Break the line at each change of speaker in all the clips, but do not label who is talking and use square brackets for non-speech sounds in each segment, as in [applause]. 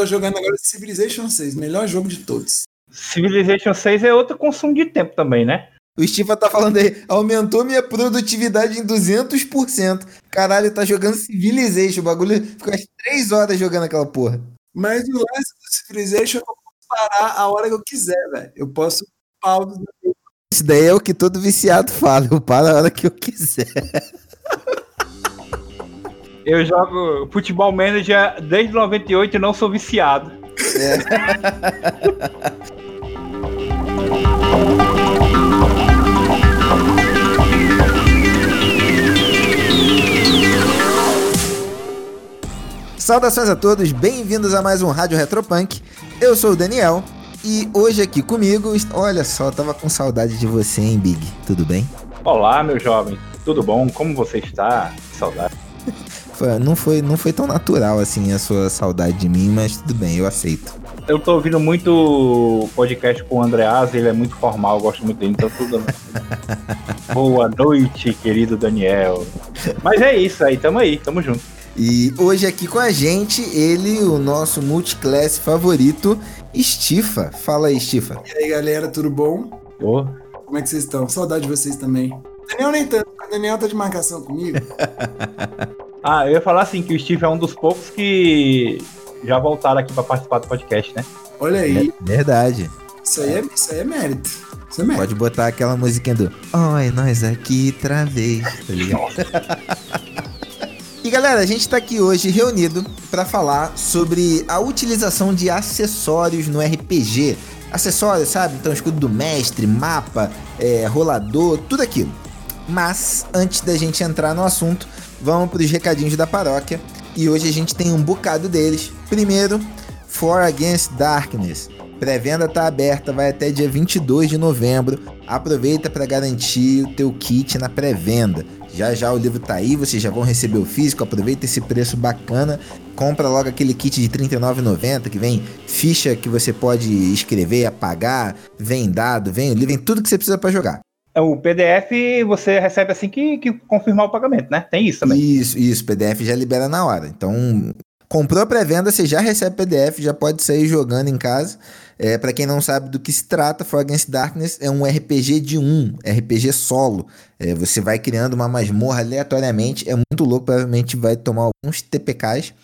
tô jogando agora Civilization 6, melhor jogo de todos.
Civilization 6 é outro consumo de tempo também, né?
O Stifa tá falando aí, aumentou minha produtividade em 200%. Caralho, tá jogando Civilization, o bagulho ficou as 3 horas jogando aquela porra.
Mas o lance do Civilization eu posso parar a hora que eu quiser, velho. Eu posso pausa.
Isso daí é o que todo viciado fala, eu paro a hora que eu quiser. [laughs]
Eu jogo Futebol Manager desde 98 e não sou viciado.
Saudações a todos, bem-vindos a mais um Rádio Retropunk. Eu sou o Daniel e hoje aqui comigo, olha só, tava com saudade de você, hein, Big? Tudo bem?
Olá, meu jovem. Tudo bom? Como você está? Que saudade. [laughs]
Não, foi, não foi tão natural assim a sua saudade de mim, mas tudo bem, eu aceito.
Eu tô ouvindo muito podcast com o Andreas, ele é muito formal, eu gosto muito dele, então tudo. [laughs] Boa noite, querido Daniel. Mas é isso aí, tamo aí, tamo junto.
E hoje aqui com a gente, ele, o nosso multiclass favorito, Stifa. Fala aí, Stifa.
E aí, galera, tudo bom?
Ô,
Como é que vocês estão? Saudade de vocês também. Daniel nem tanto, o Daniel tá de marcação comigo. [laughs]
Ah, eu ia falar assim que o Steve é um dos poucos que já voltaram aqui pra participar do podcast, né?
Olha aí,
Verdade.
isso aí é, isso aí é mérito. Isso é mérito.
Pode botar aquela musiquinha do Oi, nós aqui outra vez. Tá ligado? E galera, a gente tá aqui hoje reunido para falar sobre a utilização de acessórios no RPG. Acessórios, sabe? Então, escudo do mestre, mapa, é, rolador, tudo aquilo. Mas, antes da gente entrar no assunto, vamos para os recadinhos da paróquia. E hoje a gente tem um bocado deles. Primeiro, For Against Darkness. Pré-venda tá aberta, vai até dia 22 de novembro. Aproveita para garantir o teu kit na pré-venda. Já já o livro tá aí, vocês já vão receber o físico. Aproveita esse preço bacana. Compra logo aquele kit de R$ 39,90 que vem ficha que você pode escrever, apagar, vem dado, vem o livro, vem tudo que você precisa para jogar.
É, O PDF você recebe assim que, que confirmar o pagamento, né? Tem isso também.
Isso, isso, PDF já libera na hora. Então, comprou pré-venda, você já recebe PDF, já pode sair jogando em casa. É, para quem não sabe do que se trata, For Against Darkness é um RPG de um, RPG solo. É, você vai criando uma masmorra aleatoriamente, é muito louco, provavelmente vai tomar alguns TPKs.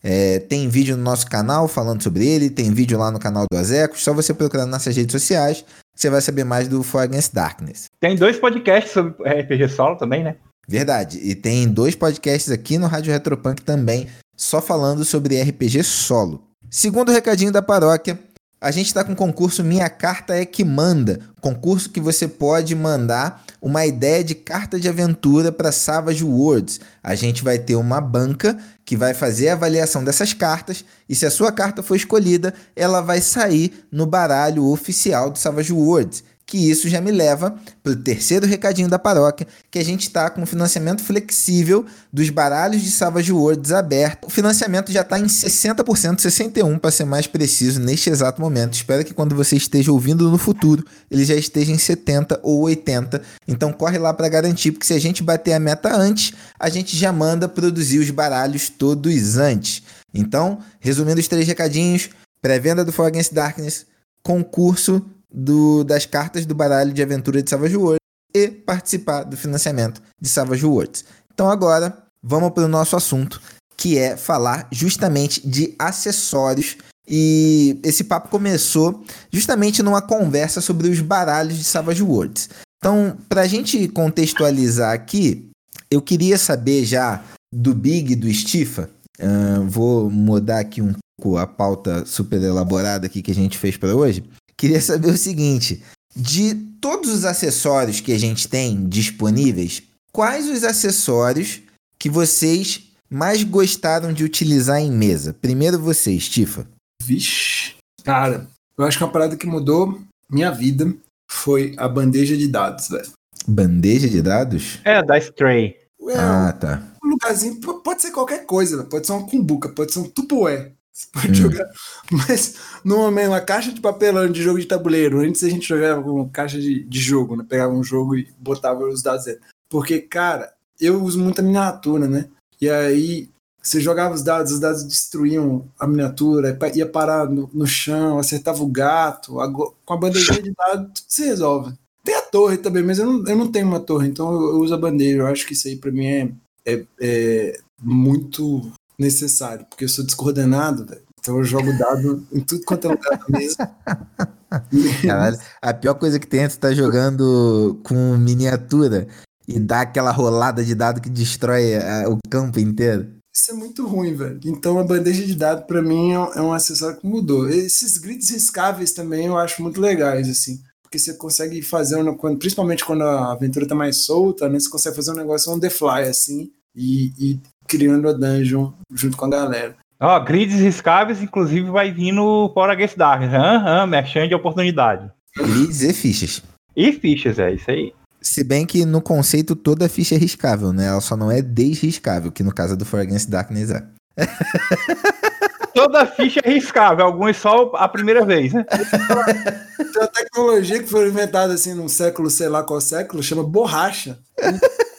É, tem vídeo no nosso canal falando sobre ele, tem vídeo lá no canal do Azecos, só você procurar nas nossas redes sociais, você vai saber mais do For Against Darkness.
Tem dois podcasts sobre RPG solo também, né?
Verdade. E tem dois podcasts aqui no Rádio Retropunk também, só falando sobre RPG solo. Segundo recadinho da paróquia, a gente está com o concurso Minha Carta é que Manda. Concurso que você pode mandar uma ideia de carta de aventura para Savage Worlds. A gente vai ter uma banca que vai fazer a avaliação dessas cartas e se a sua carta for escolhida, ela vai sair no baralho oficial do Savage Worlds. Que isso já me leva para o terceiro recadinho da paróquia, que a gente está com financiamento flexível dos baralhos de Savage Worlds aberto. O financiamento já está em 60%, 61% para ser mais preciso neste exato momento. Espero que quando você esteja ouvindo no futuro, ele já esteja em 70 ou 80. Então corre lá para garantir, porque se a gente bater a meta antes, a gente já manda produzir os baralhos todos antes. Então, resumindo os três recadinhos, pré-venda do For Against Darkness, concurso do- das cartas do baralho de aventura de Savage Worlds e participar do financiamento de Savage Worlds. Então agora, vamos para o nosso assunto, que é falar justamente de acessórios. E esse papo começou justamente numa conversa sobre os baralhos de Savage Worlds. Então, para a gente contextualizar aqui, eu queria saber já do Big e do Stifa. ahn, vou mudar aqui um pouco a pauta super elaborada aqui que a gente fez para hoje. Queria saber o seguinte: de todos os acessórios que a gente tem disponíveis, quais os acessórios que vocês mais gostaram de utilizar em mesa? Primeiro você, Stifa.
Vixe. Cara, eu acho que uma parada que mudou minha vida foi a bandeja de dados, velho.
Bandeja de dados?
É, da Stray.
Ah, tá.
um lugarzinho, pode ser qualquer coisa, pode ser uma cumbuca, pode ser um tupué. Você pode
Hum.
jogar. Mas, no momento, uma caixa de papelão de jogo de tabuleiro. Antes a gente jogava com caixa de, de jogo, né? Pegava um jogo e botava os dados dentro. Porque, cara, eu uso muita miniatura, né? E aí, Você jogava os dados, os dados destruíam a miniatura, ia parar no, no chão, acertava o gato. A, com a bandejinha de dados, tudo se resolve. Tem a torre também, mas eu não, eu não tenho uma torre, então eu, eu uso a bandeja. Eu acho que isso aí pra mim é, é, é muito necessário, porque eu sou descoordenado, velho. Então eu jogo dado em tudo quanto é lugar da mesa. [laughs]
Caralho, a pior coisa que tem é tu tá jogando com miniatura e dá aquela rolada de dado que destrói a, o campo inteiro.
Isso é muito ruim, velho. Então a bandeja de dado para mim é, é um acessório que mudou. Esses grids riscáveis também eu acho muito legais, assim. Porque você consegue fazer, um, principalmente quando a aventura tá mais solta, né? Você consegue fazer um negócio on the fly, assim, e, e criando a dungeon junto com a galera.
Ó, oh, grids riscáveis, inclusive, vai vir no Power Against Dark. Aham, uhum, merchan de oportunidade.
Grids e fichas.
E fichas, é isso aí.
Se bem que no conceito toda ficha é riscável, né? Ela só não é desriscável, que no caso do For Against Darkness é. [laughs]
toda ficha é riscável, alguns só a primeira vez, né?
Tem uma tecnologia que foi inventada assim num século, sei lá qual século, chama borracha. [laughs]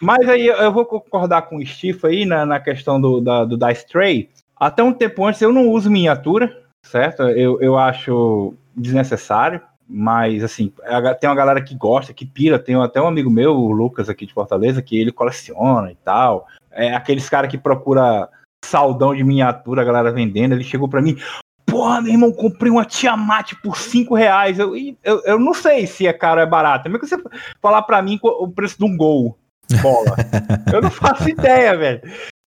Mas aí eu vou concordar com o Steve aí na, na questão do, da, do Dice Tray. Até um tempo antes eu não uso miniatura, certo? Eu, eu acho desnecessário, mas assim, tem uma galera que gosta, que pira. Tem até um amigo meu, o Lucas aqui de Fortaleza, que ele coleciona e tal. É aqueles caras que procura saldão de miniatura, a galera vendendo. Ele chegou para mim, porra, meu irmão, comprei uma Tiamat por 5 reais. Eu, eu, eu não sei se é caro ou é barato. Como é que você falar para mim o preço de um gol? Bola. [laughs] eu não faço ideia, velho.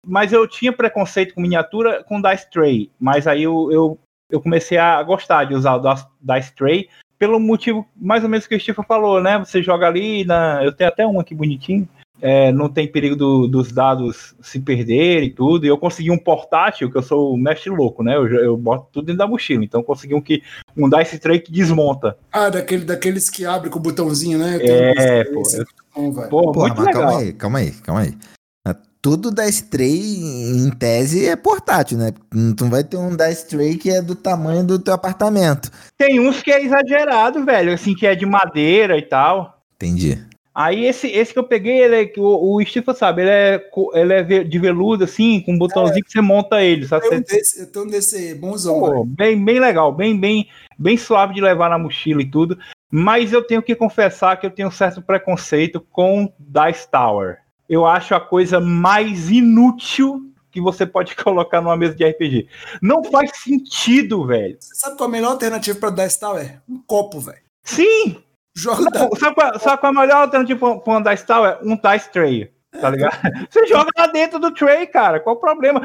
Mas eu tinha preconceito com miniatura com Dice Tray, mas aí eu, eu, eu comecei a gostar de usar o Dice Tray pelo motivo mais ou menos que o Steve falou, né? Você joga ali, na, eu tenho até um aqui bonitinho, é, não tem perigo do, dos dados se perderem e tudo. E eu consegui um portátil, que eu sou o mestre louco, né? Eu, eu boto tudo dentro da mochila. Então eu consegui um, que, um Dice Tray que desmonta.
Ah, daquele, daqueles que abre com o botãozinho, né?
É, pô. Eu, bom,
Pô, Porra, mas legal. calma aí, calma aí, calma aí. Tudo da Stray, em tese, é portátil, né? Tu não vai ter um da Stray que é do tamanho do teu apartamento.
Tem uns que é exagerado, velho, assim, que é de madeira e tal.
Entendi.
Aí esse, esse que eu peguei, ele é, o, o Steve sabe, ele é, ele é de veludo, assim, com um botãozinho é, que você monta ele, sabe?
Eu desse, eu desse bonzão. Pô,
bem, bem legal, bem, bem, bem suave de levar na mochila e tudo. Mas eu tenho que confessar que eu tenho um certo preconceito com Dice Tower. Eu acho a coisa mais inútil que você pode [laughs] colocar numa mesa de RPG. Não faz sentido, velho.
Você sabe qual é a melhor alternativa para Dice Tower? Um copo, velho.
Sim! Joga não, sabe, qual, sabe qual é a melhor alternativa para um Dice Tower? Um Dice Tray. Tá ligado? [laughs] Você joga lá dentro do tray, cara. Qual o problema?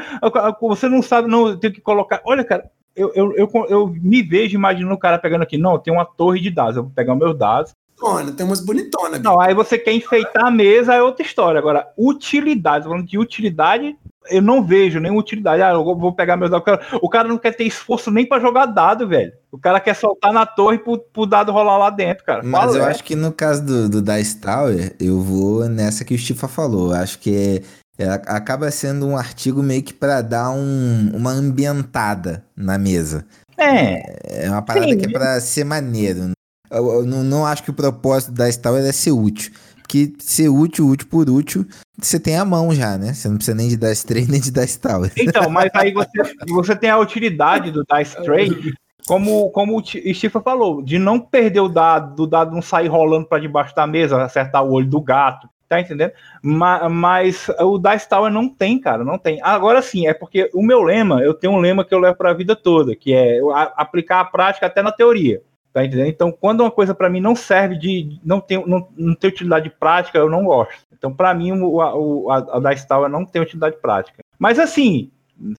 Você não sabe, não tem que colocar. Olha, cara, eu, eu, eu, eu, me vejo imaginando o cara pegando aqui, não, tem uma torre de dados, eu vou pegar os meus dados.
Olha, tem umas bonitonas.
Não, aí você quer enfeitar a mesa, é outra história. Agora, utilidade, falando de utilidade, eu não vejo nenhuma utilidade. Ah, eu vou pegar meus dados. O cara não quer ter esforço nem para jogar dado, velho. O cara quer soltar na torre pro, pro dado rolar lá dentro, cara.
Mas Fala, eu é. acho que no caso do, do Dice Tower, eu vou nessa que o Stifa falou. Eu acho que é é, acaba sendo um artigo meio que para dar um, uma ambientada na mesa.
É.
É uma parada sim. que é para ser maneiro. Eu, eu, não, não acho que o propósito da Star é ser útil. Porque ser útil, útil por útil, você tem a mão já, né? Você não precisa nem de Dice Tray [laughs] nem de Dice Tower.
Então, mas aí você, você tem a utilidade do Dice Tray, como, como o Stifa falou, de não perder o dado, do dado não sair rolando para debaixo da mesa, acertar o olho do gato, Tá entendendo? Mas, mas o Dice Tower não tem, cara, não tem. Agora sim, é porque o meu lema, eu tenho um lema que eu levo para a vida toda, que é aplicar a prática até na teoria. Tá entendendo? Então, quando uma coisa para mim não serve de. não tem, não, não tem utilidade prática, eu não gosto. Então, para mim, o, o, a, a Dice Tower não tem utilidade prática. Mas assim,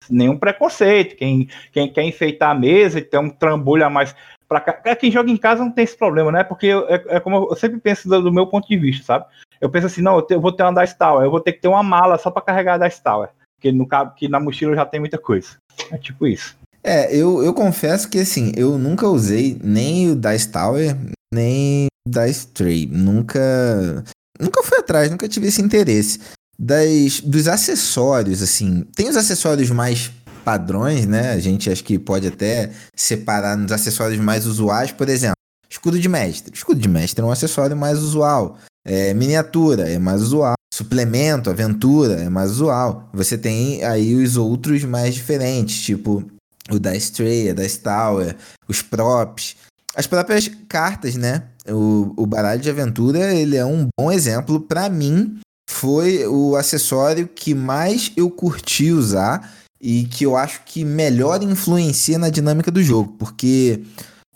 nenhum preconceito. Quem, quem quer enfeitar a mesa e ter um trambolho a mais para cá. Quem joga em casa não tem esse problema, né? Porque é, é como eu sempre penso do, do, meu ponto de vista, sabe? Eu penso assim, não, eu, vou ter uma Dice Tower, eu vou ter que ter uma mala só para carregar a Dice Tower. Porque no que na mochila já tem muita coisa. É tipo isso.
É, eu, eu confesso que assim, eu nunca usei nem o Dice Tower, nem Dice Tray. Nunca. Nunca fui atrás, nunca tive esse interesse. Das, dos acessórios, assim, tem os acessórios mais padrões, né? A gente acho que pode até separar nos acessórios mais usuais, por exemplo, escudo de mestre. Escudo de mestre é um acessório mais usual. É, miniatura é mais usual. suplemento, aventura, é mais usual. Você tem aí os outros mais diferentes, tipo o da Stray, da Tower, os props, as próprias cartas, né? O, o baralho de aventura, ele é um bom exemplo para mim. Foi o acessório que mais eu curti usar e que eu acho que melhor influencia na dinâmica do jogo, porque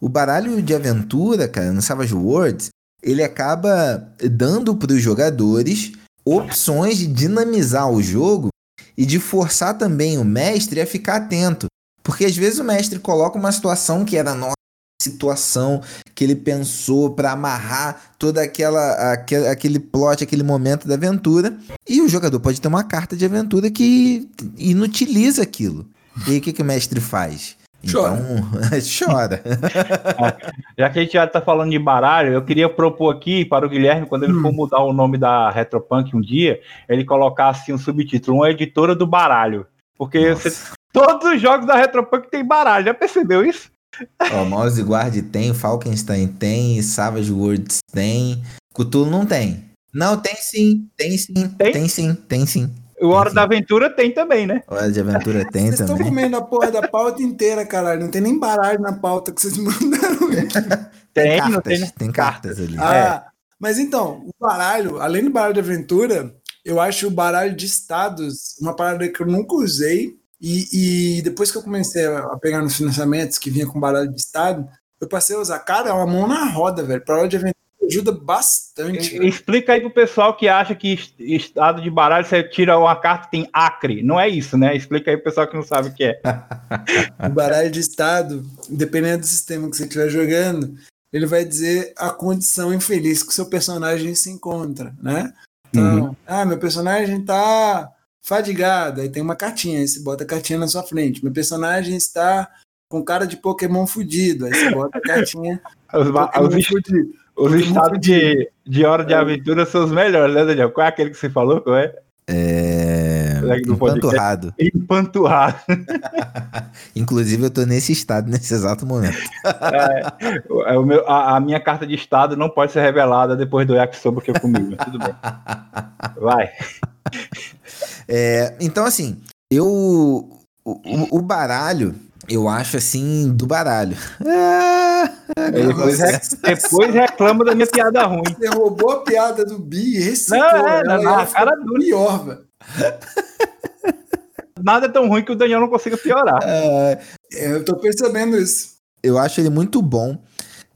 o baralho de aventura, cara, no Savage Worlds, ele acaba dando para os jogadores opções de dinamizar o jogo e de forçar também o mestre a ficar atento. Porque às vezes o mestre coloca uma situação que era nossa situação que ele pensou para amarrar toda aquela aquele, aquele plot, aquele momento da aventura, e o jogador pode ter uma carta de aventura que inutiliza aquilo. E aí o que, que o mestre faz?
Chora.
Então, [laughs] chora. [laughs]
Já que a gente já tá falando de baralho, eu queria propor aqui para o Guilherme, quando ele
Hum.
for mudar o nome da Retropunk um dia, ele colocar assim um subtítulo, uma editora do baralho. Porque você- todos os jogos da Retropunk tem baralho, já percebeu isso?
Ó, Mouse Guard tem, Falkenstein tem, Savage Worlds tem, Cthulhu não tem. Não, tem sim, tem sim,
Tem?
tem, sim, tem sim.
O Hora da Aventura tem também, né?
Hora de Aventura [laughs] tem
Vocês estão
também.
comendo a porra da pauta inteira, caralho. Não tem nem baralho na pauta que vocês [laughs] mandaram.
Tem, não
cartas,
tem, né?
tem cartas ali.
Ah, mas então, o baralho, além do baralho de aventura, eu acho o baralho de estados uma parada que eu nunca usei. E, e depois que eu comecei a pegar nos financiamentos que vinha com baralho de estado, eu passei a usar, cara, é uma mão na roda, velho. Baralho de aventura ajuda bastante.
Explica aí pro pessoal que acha que est- estado de baralho você tira uma carta e tem acre. Não é isso, né? Explica aí pro pessoal que não sabe o que é. [laughs]
O baralho de estado, dependendo do sistema que você estiver jogando, ele vai dizer a condição infeliz que o seu personagem se encontra, né? Então, ah, meu personagem tá fadigado, aí tem uma cartinha, aí você bota a cartinha na sua frente. Meu personagem está com cara de Pokémon fudido, aí você bota a cartinha
Os, os. Os estados de, de hora de aventura são os melhores, né, Daniel? Qual é aquele que você falou? Qual é?
É. Empanturrado.
Empanturrado. [laughs]
Inclusive, eu tô nesse estado nesse exato momento.
É, o meu, a, a minha carta de estado não pode ser revelada depois do yakisoba que eu comi, mas tudo bem. [laughs] Vai.
É, então, assim, eu. O, o- o baralho, eu acho assim, do baralho. [laughs] Ah,
depois, re- depois reclama da minha piada ruim.
Você roubou a piada do Bi e reciclou.
Não, é,
ela ficar
cara dura.
pior, velho.
Nada é tão ruim que o Daniel não consiga piorar.
ah,
É, eu tô percebendo isso.
eu acho ele muito bom.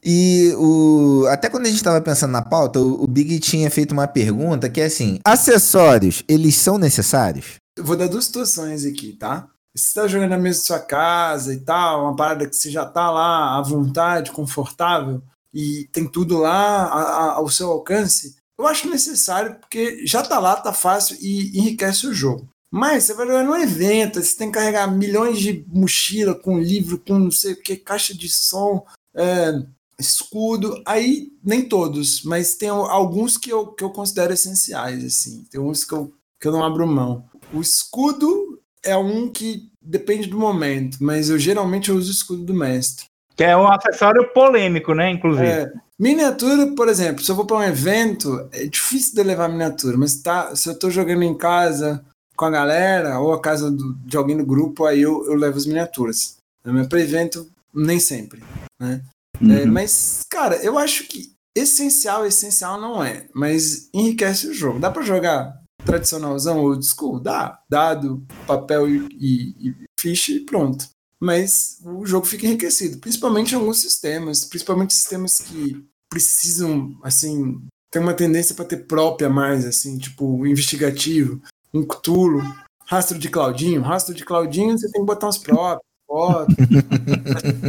E o, até quando a gente estava pensando na pauta, o, o Big tinha feito uma pergunta que é assim: acessórios, eles são necessários?
Eu vou dar duas situações aqui, tá? Se você tá jogando na mesa da sua casa e tal, uma parada que você já tá lá à vontade, confortável, e tem tudo lá ao seu alcance, eu acho necessário, porque já tá lá, tá fácil e enriquece o jogo. Mas você vai jogar num evento, você tem que carregar milhões de mochila com livro, com não sei o que, caixa de som, é, escudo. Aí, nem todos, mas tem alguns que eu, que eu considero essenciais, assim. Tem uns que eu, que eu não abro mão. O escudo é um que depende do momento, mas eu geralmente eu uso o escudo do mestre.
Que é um acessório polêmico, né? Inclusive.
É, miniatura, por exemplo, se eu vou para um evento, é difícil de levar miniatura, mas tá, se eu tô jogando em casa com a galera, ou a casa do- de alguém do grupo, aí eu, eu levo as miniaturas. Mas para evento, nem sempre. Né? É,
Uhum.
mas, cara, eu acho que essencial, essencial não é, mas enriquece o jogo. Dá para jogar tradicionalzão old school? Dá. Dado, papel e, e, e ficha e pronto. Mas o jogo fica enriquecido, principalmente em alguns sistemas, principalmente sistemas que precisam, assim, tem uma tendência para ter própria mais, assim, tipo, investigativo, um Cthulhu, rastro de Claudinho. Rastro de Claudinho você tem que botar uns próprios, fotos,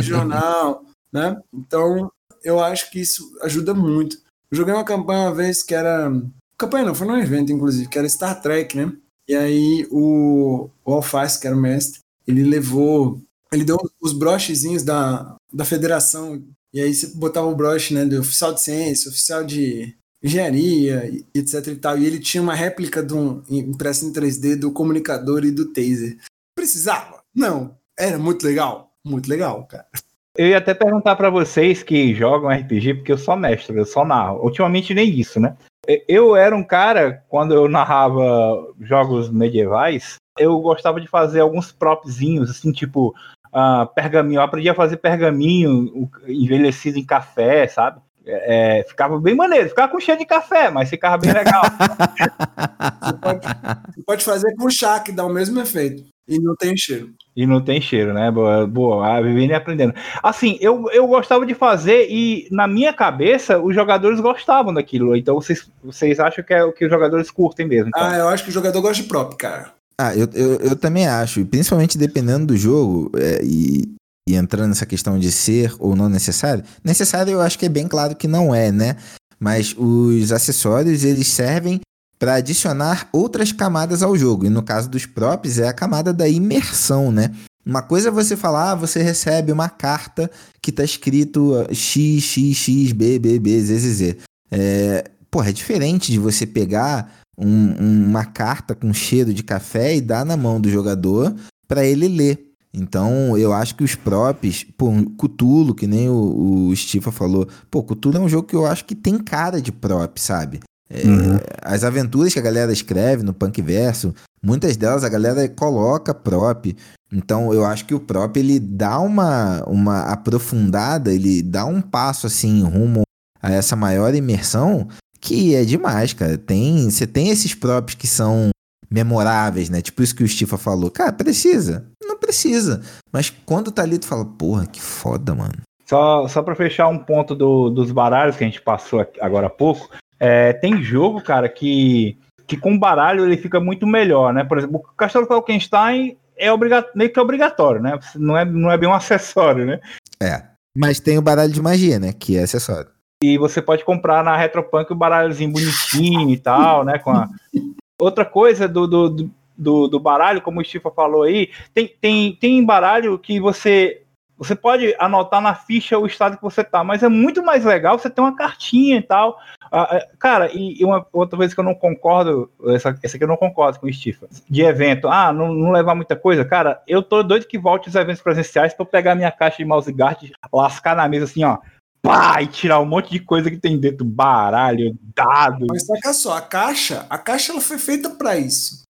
jornal, né? Então, eu acho que isso ajuda muito. Joguei uma campanha uma vez que era. Campanha não, foi num evento, inclusive, que era Star Trek, né? E aí o, o Alface, que era o mestre, ele levou. Ele deu os brochezinhos da, da federação. E aí você botava o broche, né? Do oficial de ciência, oficial de engenharia, etc e tal. E ele tinha uma réplica de um, impressa em 3D do comunicador e do taser. Precisava? Não. Era muito legal. Muito legal, cara.
Eu ia até perguntar pra vocês que jogam RPG, porque eu sou mestre, eu só narro. Ultimamente nem isso, né? Eu era um cara, quando eu narrava jogos medievais, eu gostava de fazer alguns propzinhos, assim, tipo, uh, pergaminho. Eu aprendi a fazer pergaminho envelhecido em café, sabe? É, ficava bem maneiro, ficava com cheiro de café, mas ficava bem legal. [laughs]
você, pode, você, pode, fazer com chá, que dá o mesmo efeito. E não tem cheiro.
E não tem cheiro, né? Boa, boa a vivendo e aprendendo. Assim, eu, eu gostava de fazer e na minha cabeça os jogadores gostavam daquilo. Então vocês, vocês acham que é o que os jogadores curtem mesmo. Então.
Ah, eu acho que o jogador gosta de prop, cara.
Ah, eu, eu, eu também acho. Principalmente dependendo do jogo é, e, e entrando nessa questão de ser ou não necessário. Necessário eu acho que é bem claro que não é, né? Mas os acessórios eles servem para adicionar outras camadas ao jogo. E no caso dos props, é a camada da imersão, né? Uma coisa é você falar, ah, você recebe uma carta que tá escrito X, X, X, B, B, B, Z, Z, Z. É, porra, é diferente de você pegar um, uma carta com cheiro de café e dar na mão do jogador para ele ler. Então, eu acho que os props, pô, Cutulo, que nem o, o Stifa falou, pô, Cutulo é um jogo que eu acho que tem cara de prop, sabe? É, uhum. As aventuras que a galera escreve no Punk Verso, muitas delas a galera coloca prop. Então eu acho que o prop ele dá uma, uma aprofundada, ele dá um passo assim rumo a essa maior imersão que é demais, cara. Tem, você tem esses props que são memoráveis, né? Tipo isso que o Stifa falou. Cara, precisa? Não precisa. Mas quando tá ali, tu fala, porra, que foda, mano.
Só, só pra fechar um ponto do, dos baralhos que a gente passou agora há pouco, é, tem jogo, cara, que, que com baralho ele fica muito melhor, né? Por exemplo, o Castelo Falkenstein é meio que obrigatório, né? Não é, não é bem um [laughs] acessório, né?
É. Mas tem o baralho de magia, né? Que é acessório.
E você pode comprar na Retropunk o baralhozinho bonitinho e tal, né? Com a... [laughs] Outra coisa do, do, do, do baralho, como o Stifa falou aí, tem, tem, tem baralho que você você pode anotar na ficha o estado que você tá, mas é muito mais legal você ter uma cartinha e tal. Ah, é, cara, e, uma outra vez que eu não concordo, essa, essa aqui eu não concordo com o Stifa, de evento, ah, não, não levar muita coisa, cara, eu tô doido que volte os eventos presenciais pra eu pegar minha caixa de mouse guard, lascar na mesa assim, ó, pá, e tirar um monte de coisa que tem dentro, baralho, dado.
Mas saca só, a caixa, a caixa ela foi feita para isso.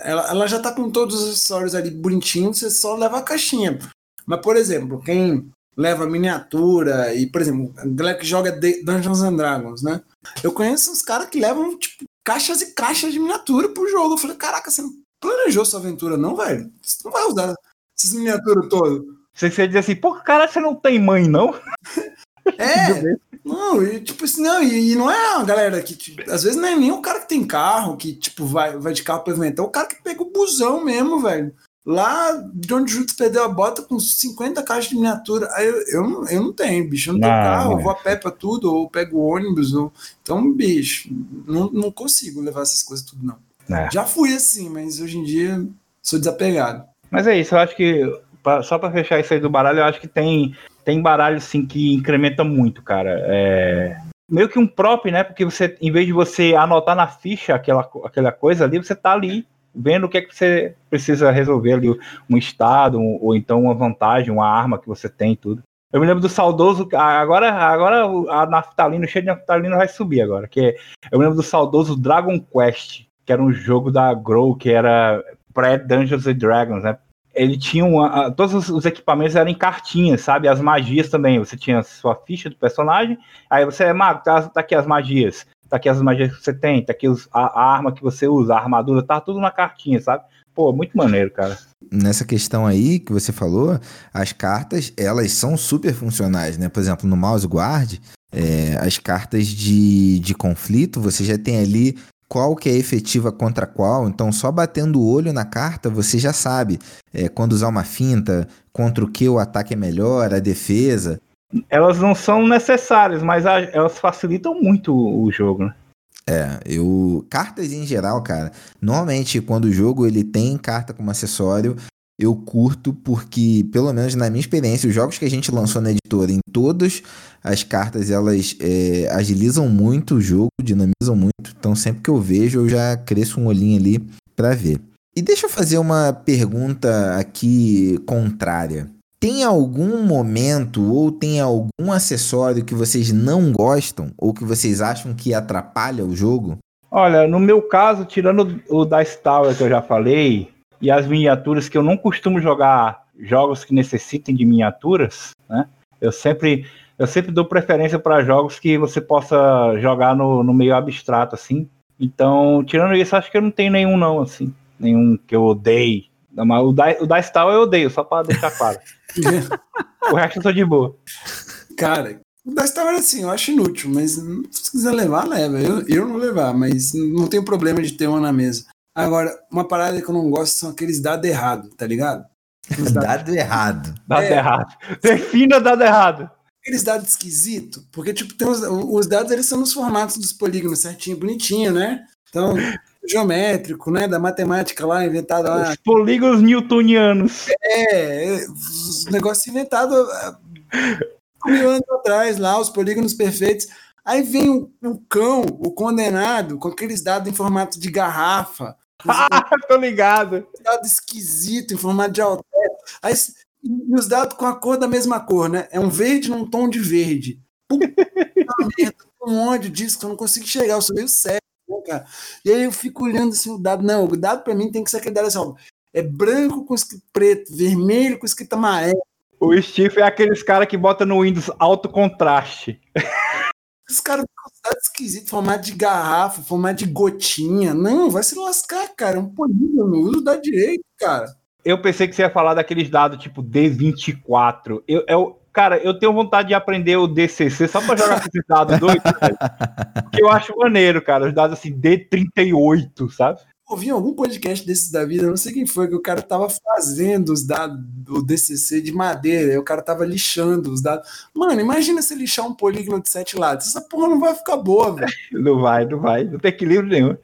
Ela, ela já tá com todos os acessórios ali bonitinhos, você só leva a caixinha. Mas, por exemplo, quem leva miniatura e, por exemplo, a galera que joga Dungeons and Dragons, né? Eu conheço uns caras que levam, tipo, caixas e caixas de miniatura pro jogo. Eu falei, caraca, você não planejou sua aventura, não, velho? Você não vai usar essas miniaturas todas.
Você, você diz assim, pô, cara, você não tem mãe, não? [laughs]
É, não, e, tipo assim, não, e, e, não é a galera que, tipo, às vezes não é nem o cara que tem carro, que, tipo, vai, vai de carro pra evento, é o cara que pega o busão mesmo, velho. Lá de onde o Júlio perdeu a bota com 50 caixas de miniatura. Aí eu, eu, eu não tenho, bicho. Eu não tenho não, carro, eu vou a pé pra tudo, ou pego ônibus. Ou... Então, bicho, não, não consigo levar essas coisas tudo, não. É. Já fui assim, mas hoje em dia sou desapegado.
Mas é isso, eu acho que, só pra fechar isso aí do baralho, eu acho que tem, tem baralho assim que incrementa muito, cara. É meio que um prop, né? Porque você, em vez de você anotar na ficha aquela, aquela coisa ali, você tá ali vendo o que é que você precisa resolver ali, um estado, um, ou então uma vantagem, uma arma que você tem tudo. Eu me lembro do saudoso, agora, agora a naftalina, o cheio de naftalina vai subir agora, que eu me lembro do saudoso Dragon Quest, que era um jogo da Grow, que era pré-Dungeons and Dragons, né? Ele tinha uma, todos os equipamentos eram em cartinhas, sabe? As magias também. Você tinha sua ficha do personagem, aí você é mago, tá, tá aqui as magias tá aqui as magias que você tem, tá aqui os, a, a, arma que você usa, a armadura, tá tudo na cartinha, sabe? Pô, muito maneiro, cara.
Nessa questão aí que você falou, as cartas, elas são super funcionais, né? Por exemplo, no Mouse Guard, é, as cartas de, de conflito, você já tem ali qual que é efetiva contra qual, então só batendo o olho na carta você já sabe é, quando usar uma finta, contra o que o ataque é melhor, a defesa
elas não são necessárias, mas a, elas facilitam muito o, o jogo, né?
É, eu. Cartas em geral, cara. Normalmente, quando o jogo ele tem carta como acessório, eu curto porque, pelo menos na minha experiência, os jogos que a gente lançou na editora, em todas as cartas elas é, agilizam muito o jogo, dinamizam muito. Então, sempre que eu vejo, eu já cresço um olhinho ali para ver. E deixa eu fazer uma pergunta aqui contrária. Tem algum momento ou tem algum acessório que vocês não gostam ou que vocês acham que atrapalha o jogo?
Olha, no meu caso, tirando o da Tower que eu já falei, e as miniaturas que eu não costumo jogar jogos que necessitem de miniaturas, né? Eu sempre, eu sempre dou preferência para jogos que você possa jogar no, no meio abstrato, assim. Então, tirando isso, acho que eu não tenho nenhum, não, assim. Nenhum que eu odeie. O da, o da Star eu odeio, só para deixar claro. [laughs] o resto eu tô de boa.
Cara, o da Star assim, eu acho inútil, mas se quiser levar, leva. Eu, eu não vou levar, mas não tenho problema de ter uma na mesa. Agora, uma parada que eu não gosto são aqueles dados errados, tá ligado?
dado errado.
Dado é. errado. Defina dado errado.
Aqueles dados esquisitos, porque, tipo, tem os, os dados eles são nos formatos dos polígonos certinho, bonitinho, né? Então, geométrico, né? Da matemática lá, inventada lá.
Os polígonos newtonianos.
É, os negócios inventados mil anos atrás lá, os polígonos perfeitos. Aí vem o, o, cão, o condenado, com aqueles dados em formato de garrafa. [laughs]
Ah, tô ligado.
Dado esquisito, em formato de alter. Aí, e os dados com a cor da mesma cor, né? É um verde num tom de verde. Puta [laughs] merda, um ódio disso que eu não consigo chegar, eu sou meio sério, cara? E aí eu fico olhando assim o dado. Não, o dado para mim tem que ser aquele dado assim, ó, é branco com escrito preto, vermelho com escrito amarelo.
O Steve é aqueles cara que bota no Windows alto contraste.
Os caras ficam esquisito, formato de garrafa, formato de gotinha. Não, vai se lascar, cara. É um polígono, uso da direito, cara.
Eu pensei que você ia falar daqueles dados tipo D24. Eu, eu, cara, eu tenho vontade de aprender o DCC só pra jogar com esses dados doidos, Porque eu acho maneiro, cara. Os dados assim, D38, sabe?
ouvi algum podcast desses da vida, não sei quem foi, que o cara tava fazendo os dados do DCC de madeira, e o cara tava lixando os dados. Mano, imagina se lixar um polígono de sete lados. Essa porra não vai ficar boa, velho. [laughs]
Não vai, não vai. Não tem equilíbrio nenhum.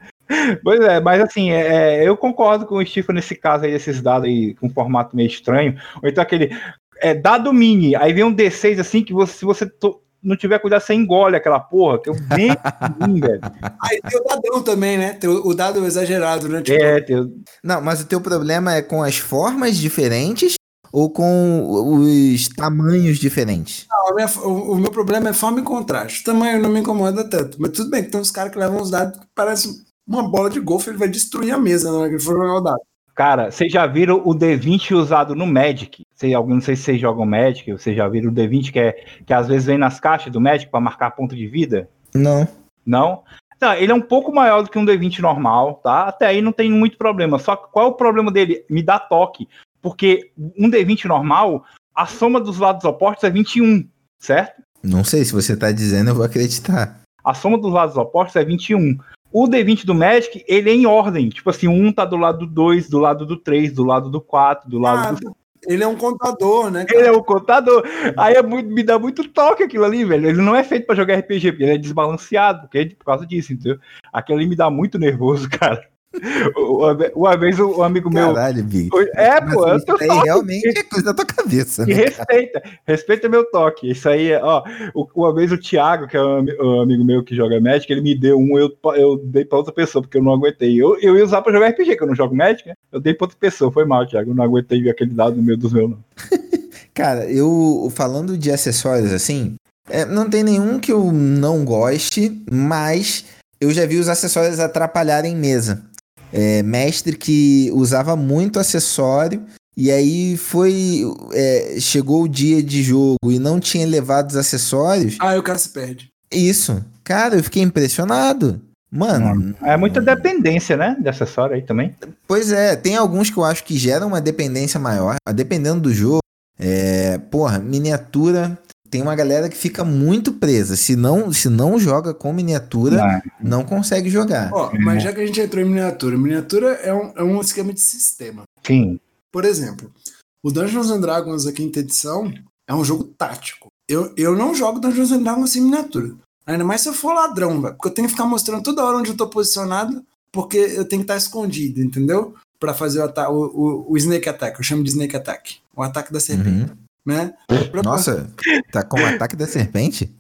Pois é, mas assim, é, é eu concordo com o Steve nesse caso aí, esses dados aí com formato meio estranho. Ou então aquele. É, dado mini, aí vem um D6 assim que você, se você to, não tiver cuidado, você engole aquela porra, que eu bem ruim, [laughs] velho.
Aí tem o dadão também, né? Tem o, dado exagerado, né?
Tipo... É, tem... Não, mas o teu problema é com as formas diferentes ou com os tamanhos diferentes?
Não, minha, o, o, meu problema é forma e contraste. O tamanho não me incomoda tanto. Mas tudo bem, que tem uns caras que levam os dados que parecem uma bola de golfe, ele vai destruir a mesa na hora que ele for jogar o dado.
Cara, vocês já viram o D20 usado no Magic? Sei, não sei se vocês jogam Magic, vocês já viram o D20 que, é, que às vezes vem nas caixas do Magic para marcar ponto de vida?
Não.
Não? Não, ele é um pouco maior do que um D20 normal, tá? Até aí não tem muito problema. Só que qual é o problema dele? Me dá toque. Porque um D20 normal, a soma dos lados opostos é 21, certo?
Não sei, se você tá dizendo, eu vou acreditar.
A soma dos lados opostos é 21. O D20 do Magic, ele é em ordem. Tipo assim, um tá do lado do 2, do lado do 3, do lado do 4, do lado ah, do.
Ele é um contador, né?
Cara? Ele é um contador. Aí é muito, me dá muito toque aquilo ali, velho. Ele não é feito para jogar RPG, ele é desbalanceado, porque é por causa disso, entendeu? Aquilo ali me dá muito nervoso, [laughs] cara. Uma vez um amigo meu.
Caralho, Big.
É, pô.
Isso aí toque. realmente é coisa da tua cabeça.
Né, respeita, respeita meu toque. Isso aí, ó. Uma vez o Thiago, que é um amigo meu que joga Magic, ele me deu um, eu, eu dei pra outra pessoa, porque eu não aguentei. Eu, eu ia usar pra jogar RPG, que eu não jogo Magic, né? Eu dei pra outra pessoa. Foi mal, Thiago. Eu não aguentei aquele dado no meio dos meus, não. [laughs]
Cara, eu falando de acessórios assim, é, não tem nenhum que eu não goste, mas eu já vi os acessórios atrapalharem mesa é, mestre que usava muito acessório e aí foi. É, chegou o dia de jogo e não tinha levado os acessórios.
Ah, o cara se perde.
Isso. Cara, eu fiquei impressionado. Mano.
É muita dependência, né? De acessório aí também.
Pois é, tem alguns que eu acho que geram uma dependência maior. Dependendo do jogo. É, porra, miniatura tem uma galera que fica muito presa. Se não, se não joga com miniatura, não, não consegue jogar.
Ó, mas já que a gente entrou em miniatura, miniatura é um, é um esquema de sistema.
Sim.
Por exemplo, o Dungeons and Dragons, a quinta edição, é um jogo tático. Eu, eu não jogo Dungeons and Dragons sem miniatura. Ainda mais se eu for ladrão, velho. Porque eu tenho que ficar mostrando toda hora onde eu tô posicionado, porque eu tenho que estar escondido, entendeu? Para fazer o, o, o, Snake Attack. Eu chamo de Snake Attack. O ataque da serpente. Uhum né?
Nossa, tá com o ataque da serpente?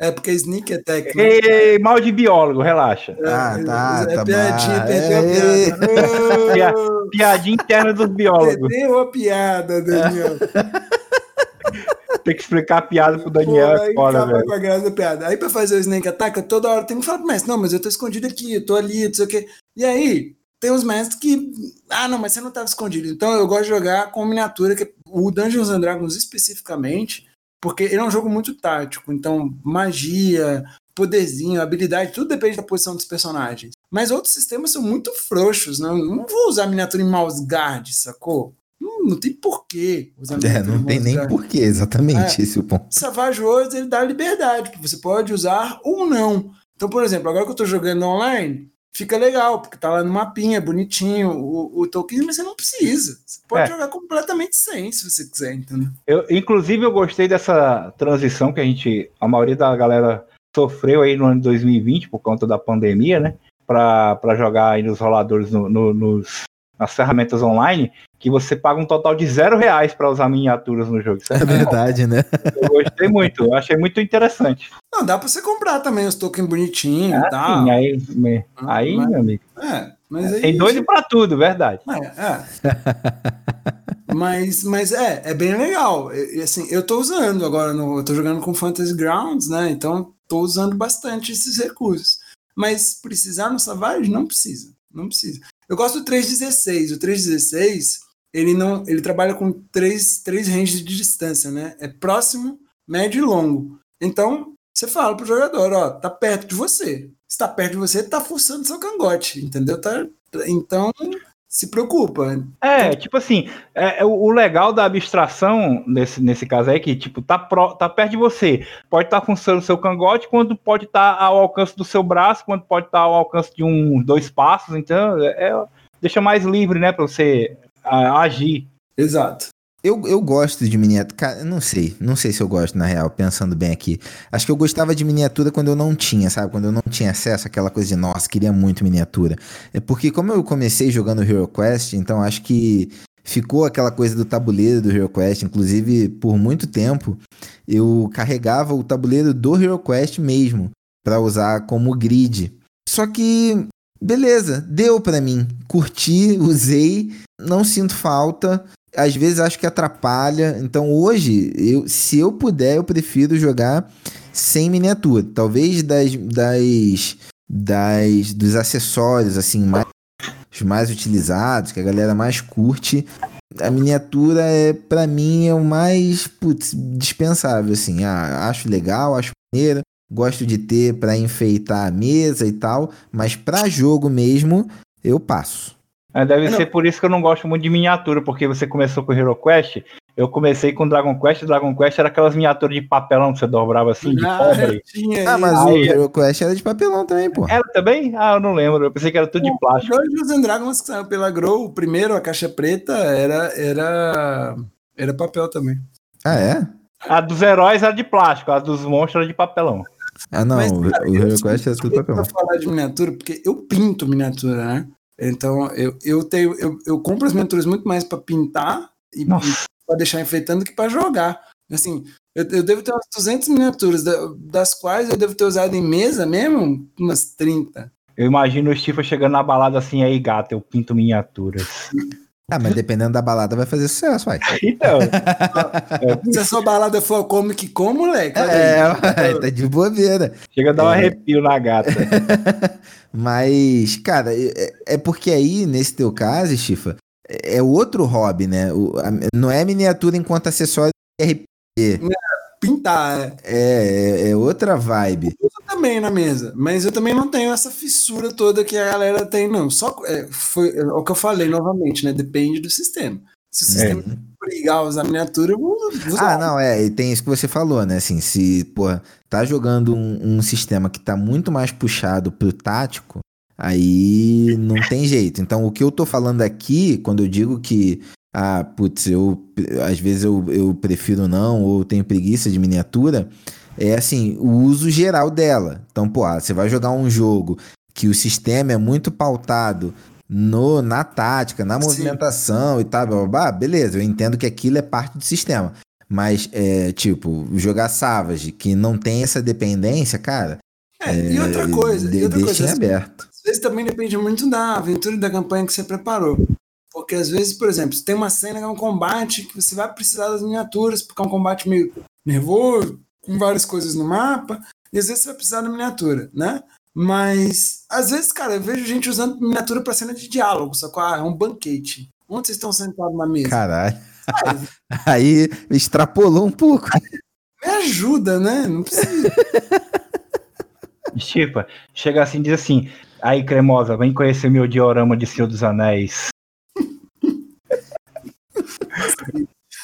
É porque Sneak Attack.
Né? Ei, mal de biólogo, relaxa.
Ah, tá. É,
é
tá
piadinha, perdeu
a piada. piadinha interna dos biólogos.
Perdeu a piada, Daniel. [laughs]
tem que explicar a piada pro Daniel. Pô,
aí foda, velho. com a graça da piada. Aí pra fazer o Snake Attack, toda hora tem que falar pro mestre, não, mas eu tô escondido aqui, eu tô ali, não sei o quê. E aí, tem os mestres que. Ah, não, mas você não tava escondido. Então eu gosto de jogar com miniatura, que o Dungeons and Dragons especificamente porque ele é um jogo muito tático, então magia, poderzinho, habilidade, tudo depende da posição dos personagens. Mas outros sistemas são muito frouxos, não, não vou usar miniatura em mouse guard, sacou? Não, não tem porquê
usar É, não tem nem guard. porquê, exatamente, é, esse é o ponto.
Savage Worlds, ele dá liberdade, que você pode usar ou não. Então, por exemplo, agora que eu tô jogando online, fica legal, porque tá lá no mapinha, bonitinho, o, o Tolkien, mas você não precisa. Você pode é. jogar completamente sem, se você quiser, entendeu?
Eu, inclusive, eu gostei dessa transição que a gente, a maioria da galera sofreu aí no ano de 2020 por conta da pandemia, né? Para jogar aí nos roladores no, no, nos, nas ferramentas online, que você paga um total de zero reais para usar miniaturas no jogo.
É verdade, né?
Eu gostei muito, eu achei muito interessante.
Não, dá para você comprar também os tokens bonitinhos e
ah,
tal.
Sim, aí, ah, aí mas, meu amigo.
É, mas aí,
Tem doido para tudo, verdade.
É, é. [laughs] mas, mas é, é bem legal. E, assim, eu tô usando agora, no, eu tô jogando com Fantasy Grounds, né? Então tô usando bastante esses recursos. Mas precisar no Savage? Não precisa. Não precisa. Eu gosto do 316. O 316 ele não ele trabalha com três, três ranges de distância, né? É próximo, médio e longo. Então, você fala pro jogador, ó, tá perto de você. Se tá perto de você, tá forçando seu cangote, entendeu? Tá, então, se preocupa.
É, tipo assim, é, é, o legal da abstração nesse, nesse caso é que, tipo, tá, pro, tá perto de você. Pode estar tá funcionando seu cangote, quando pode estar tá ao alcance do seu braço, quando pode estar tá ao alcance de um, dois passos. Então, é, é deixa mais livre, né, para você a, agir.
Exato.
Eu, eu gosto de miniatura. Não sei. Não sei se eu gosto, na real, pensando bem aqui. Acho que eu gostava de miniatura quando eu não tinha, sabe? Quando eu não tinha acesso àquela coisa de, nossa, queria muito miniatura. É porque, como eu comecei jogando Hero Quest, então acho que ficou aquela coisa do tabuleiro do Hero Quest. Inclusive, por muito tempo, eu carregava o tabuleiro do Hero Quest mesmo, para usar como grid. Só que Beleza, deu para mim. Curti, usei, não sinto falta. Às vezes acho que atrapalha. Então hoje, eu, se eu puder, eu prefiro jogar sem miniatura. Talvez das, das, das dos acessórios assim mais, mais utilizados, que a galera mais curte. A miniatura é para mim é o mais putz, dispensável assim. Ah, acho legal, acho maneira gosto de ter para enfeitar a mesa e tal, mas para jogo mesmo eu passo.
Deve não. ser por isso que eu não gosto muito de miniatura, porque você começou com Hero Quest, eu comecei com Dragon Quest, Dragon Quest era aquelas miniaturas de papelão que você dobrava assim, de ah, pobre. [laughs]
Ah, mas Aí, o Hero Quest era de papelão também, pô.
Era também? Ah, eu não lembro, eu pensei que era tudo de plástico.
O Dungeons Dragons que saiu pela Grow, o primeiro, a caixa preta, era, era, era papel também.
Ah, é?
A dos heróis era de plástico, a dos monstros era de papelão.
Ah, não, Mas, cara, o Hero Quest é tudo papel.
Pra falar de miniatura, porque eu pinto miniatura, né? Então, eu, eu tenho, eu, eu compro as miniaturas muito mais para pintar e, para deixar enfeitando que para jogar. Assim, eu, eu, devo ter umas 200 miniaturas, das quais eu devo ter usado em mesa mesmo umas 30.
Eu imagino o Stifa chegando na balada assim, aí gato, eu pinto miniaturas. [laughs]
Ah, mas dependendo da balada vai fazer sucesso, vai. [laughs]
Então.
Se a sua balada for como que como, moleque.
É, é, tá de bobeira.
Chega a dar um é. arrepio na gata. [laughs]
mas, cara, é, é, porque aí, nesse teu caso, Chifa, é outro hobby, né? O, a, não é miniatura enquanto acessório RPG.
É, pintar,
é. É, é outra vibe.
Eu também na mesa, mas eu também não tenho essa fissura toda que a galera tem, não. Só é, foi é, o que eu falei novamente, né? Depende do sistema. Se o sistema é. brigar usar miniatura, eu vou,
vou Ah, não, é, e tem isso que você falou, né? Assim, se, pô, tá jogando um, um sistema que tá muito mais puxado pro tático, aí não tem jeito. Então, o que eu tô falando aqui, quando eu digo que ah, putz, eu às vezes eu, eu prefiro não, ou tenho preguiça de miniatura, é assim, o uso geral dela. Então, pô, ah, você vai jogar um jogo que o sistema é muito pautado no, na tática, na movimentação Sim. e tal, blá, blá, blá, beleza, eu entendo que aquilo é parte do sistema. Mas, é, tipo, jogar Savage, que não tem essa dependência, cara.
É, e outra coisa,
de,
e outra
deixa
coisa,
em aberto.
às vezes também depende muito da aventura e da campanha que você preparou. Porque às vezes, por exemplo, tem uma cena que é um combate que você vai precisar das miniaturas, porque é um combate meio nervoso, com várias coisas no mapa, e às vezes você vai precisar da miniatura, né? Mas às vezes, cara, eu vejo gente usando miniatura para cena de diálogo, só que ah, é um banquete. Onde vocês estão sentados na mesa?
Caralho. [laughs] Aí extrapolou um pouco. [laughs]
Me ajuda, né? Não precisa.
Chipa, chega assim e diz assim: aí, cremosa, vem conhecer meu diorama de Senhor dos Anéis.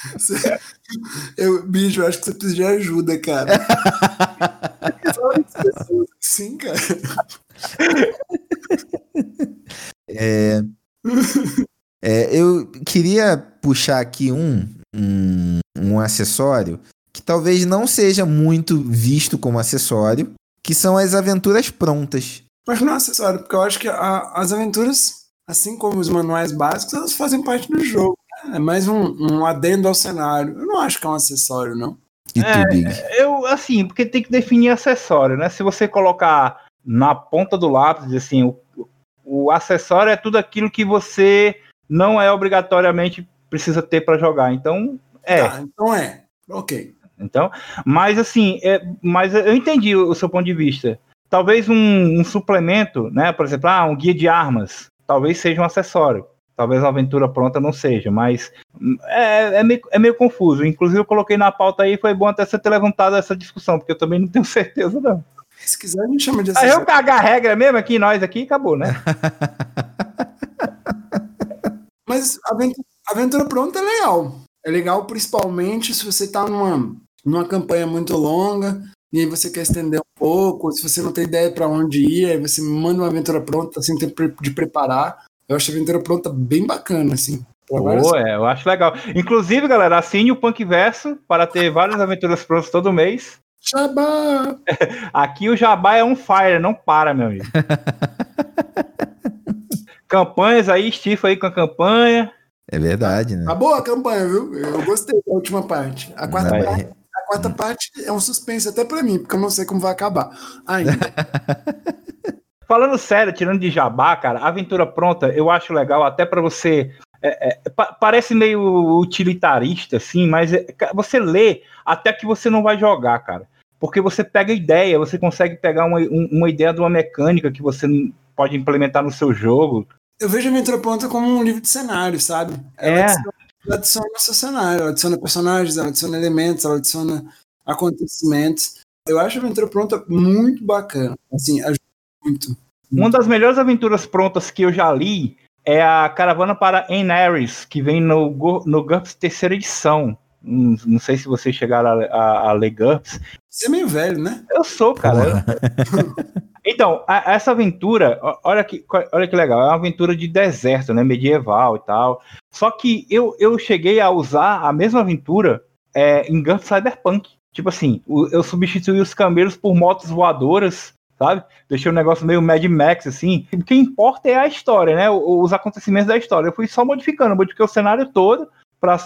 [laughs]
Eu, bicho, eu acho que você precisa de ajuda, cara. [laughs] Sim, cara.
É, é, eu queria puxar aqui um, um, um acessório que talvez não seja muito visto como acessório, que são as aventuras prontas.
Mas não é acessório, porque eu acho que a- as aventuras, assim como os manuais básicos, elas fazem parte do jogo. É mais um, um adendo ao cenário. Eu não acho que é um acessório, não.
E
É? Eu, assim, porque tem que definir acessório, né? Se você colocar na ponta do lápis, assim, o, o acessório é tudo aquilo que você não é obrigatoriamente precisa ter para jogar. Então, é.
Tá, então é. Ok.
Então, mas assim, é, mas eu entendi o, o seu ponto de vista. Talvez um, um suplemento, né? Por exemplo, ah, um guia de armas, talvez seja um acessório. Talvez uma aventura pronta não seja, mas hum, é, é, meio, é meio confuso. Inclusive, eu coloquei na pauta aí, foi bom até você ter levantado essa discussão, porque eu também não tenho [laughs] certeza, não.
Se quiser, a gente chama de
Aí eu cagar a regra mesmo aqui, nós aqui, acabou, né? [laughs]
Mas a aventura, a aventura pronta é legal. É legal principalmente se você tá numa, numa campanha muito longa e aí você quer estender um pouco, se você não tem ideia para onde ir, aí você manda uma aventura pronta sem tempo pre- de preparar. Eu acho a aventura pronta bem bacana, assim.
Pô, é, eu acho legal. Inclusive, galera, assine o Punk Verso para ter várias aventuras prontas todo mês.
Xabá! [laughs]
Aqui o Jabá é um fire, não para, meu amigo. [laughs] Campanhas aí, Stifa aí com a campanha.
É verdade, né?
Tá boa a campanha, viu? Eu gostei da última parte. A quarta,
Vai.
parte, a quarta parte é um suspense até pra mim, porque eu não sei como vai acabar. Ainda. [laughs]
Falando sério, tirando de Jabá, cara, aventura pronta eu acho legal até para você. é, é, pa- parece meio utilitarista, assim, mas é, você lê até que você não vai jogar, cara. Porque você pega ideia, você consegue pegar uma, um- uma ideia de uma mecânica que você pode implementar no seu jogo.
Eu vejo a aventura pronta como um livro de cenário, sabe? Ela
É.
adiciona, ela adiciona seu cenário, ela adiciona personagens, ela adiciona elementos, ela adiciona acontecimentos. Eu acho a aventura pronta muito bacana. Assim, ajuda muito.
Uma das melhores aventuras prontas que eu já li é a Caravana para Enaris, que vem no, no GURPS terceira edição. Hum, Não sei se vocês chegaram a, a, a ler GURPS.
Você é meio velho, né?
Eu sou, cara. [laughs] Então, a- essa aventura, olha que, olha que legal, é uma aventura de deserto, né? Medieval e tal. Só que eu, eu cheguei a usar a mesma aventura é, em GURPS Cyberpunk. Tipo assim, eu substituí os camelos por motos voadoras, sabe? Deixei um negócio meio Mad Max, assim. O que importa é a história, né? Os acontecimentos da história. Eu fui só modificando, modifiquei o cenário todo para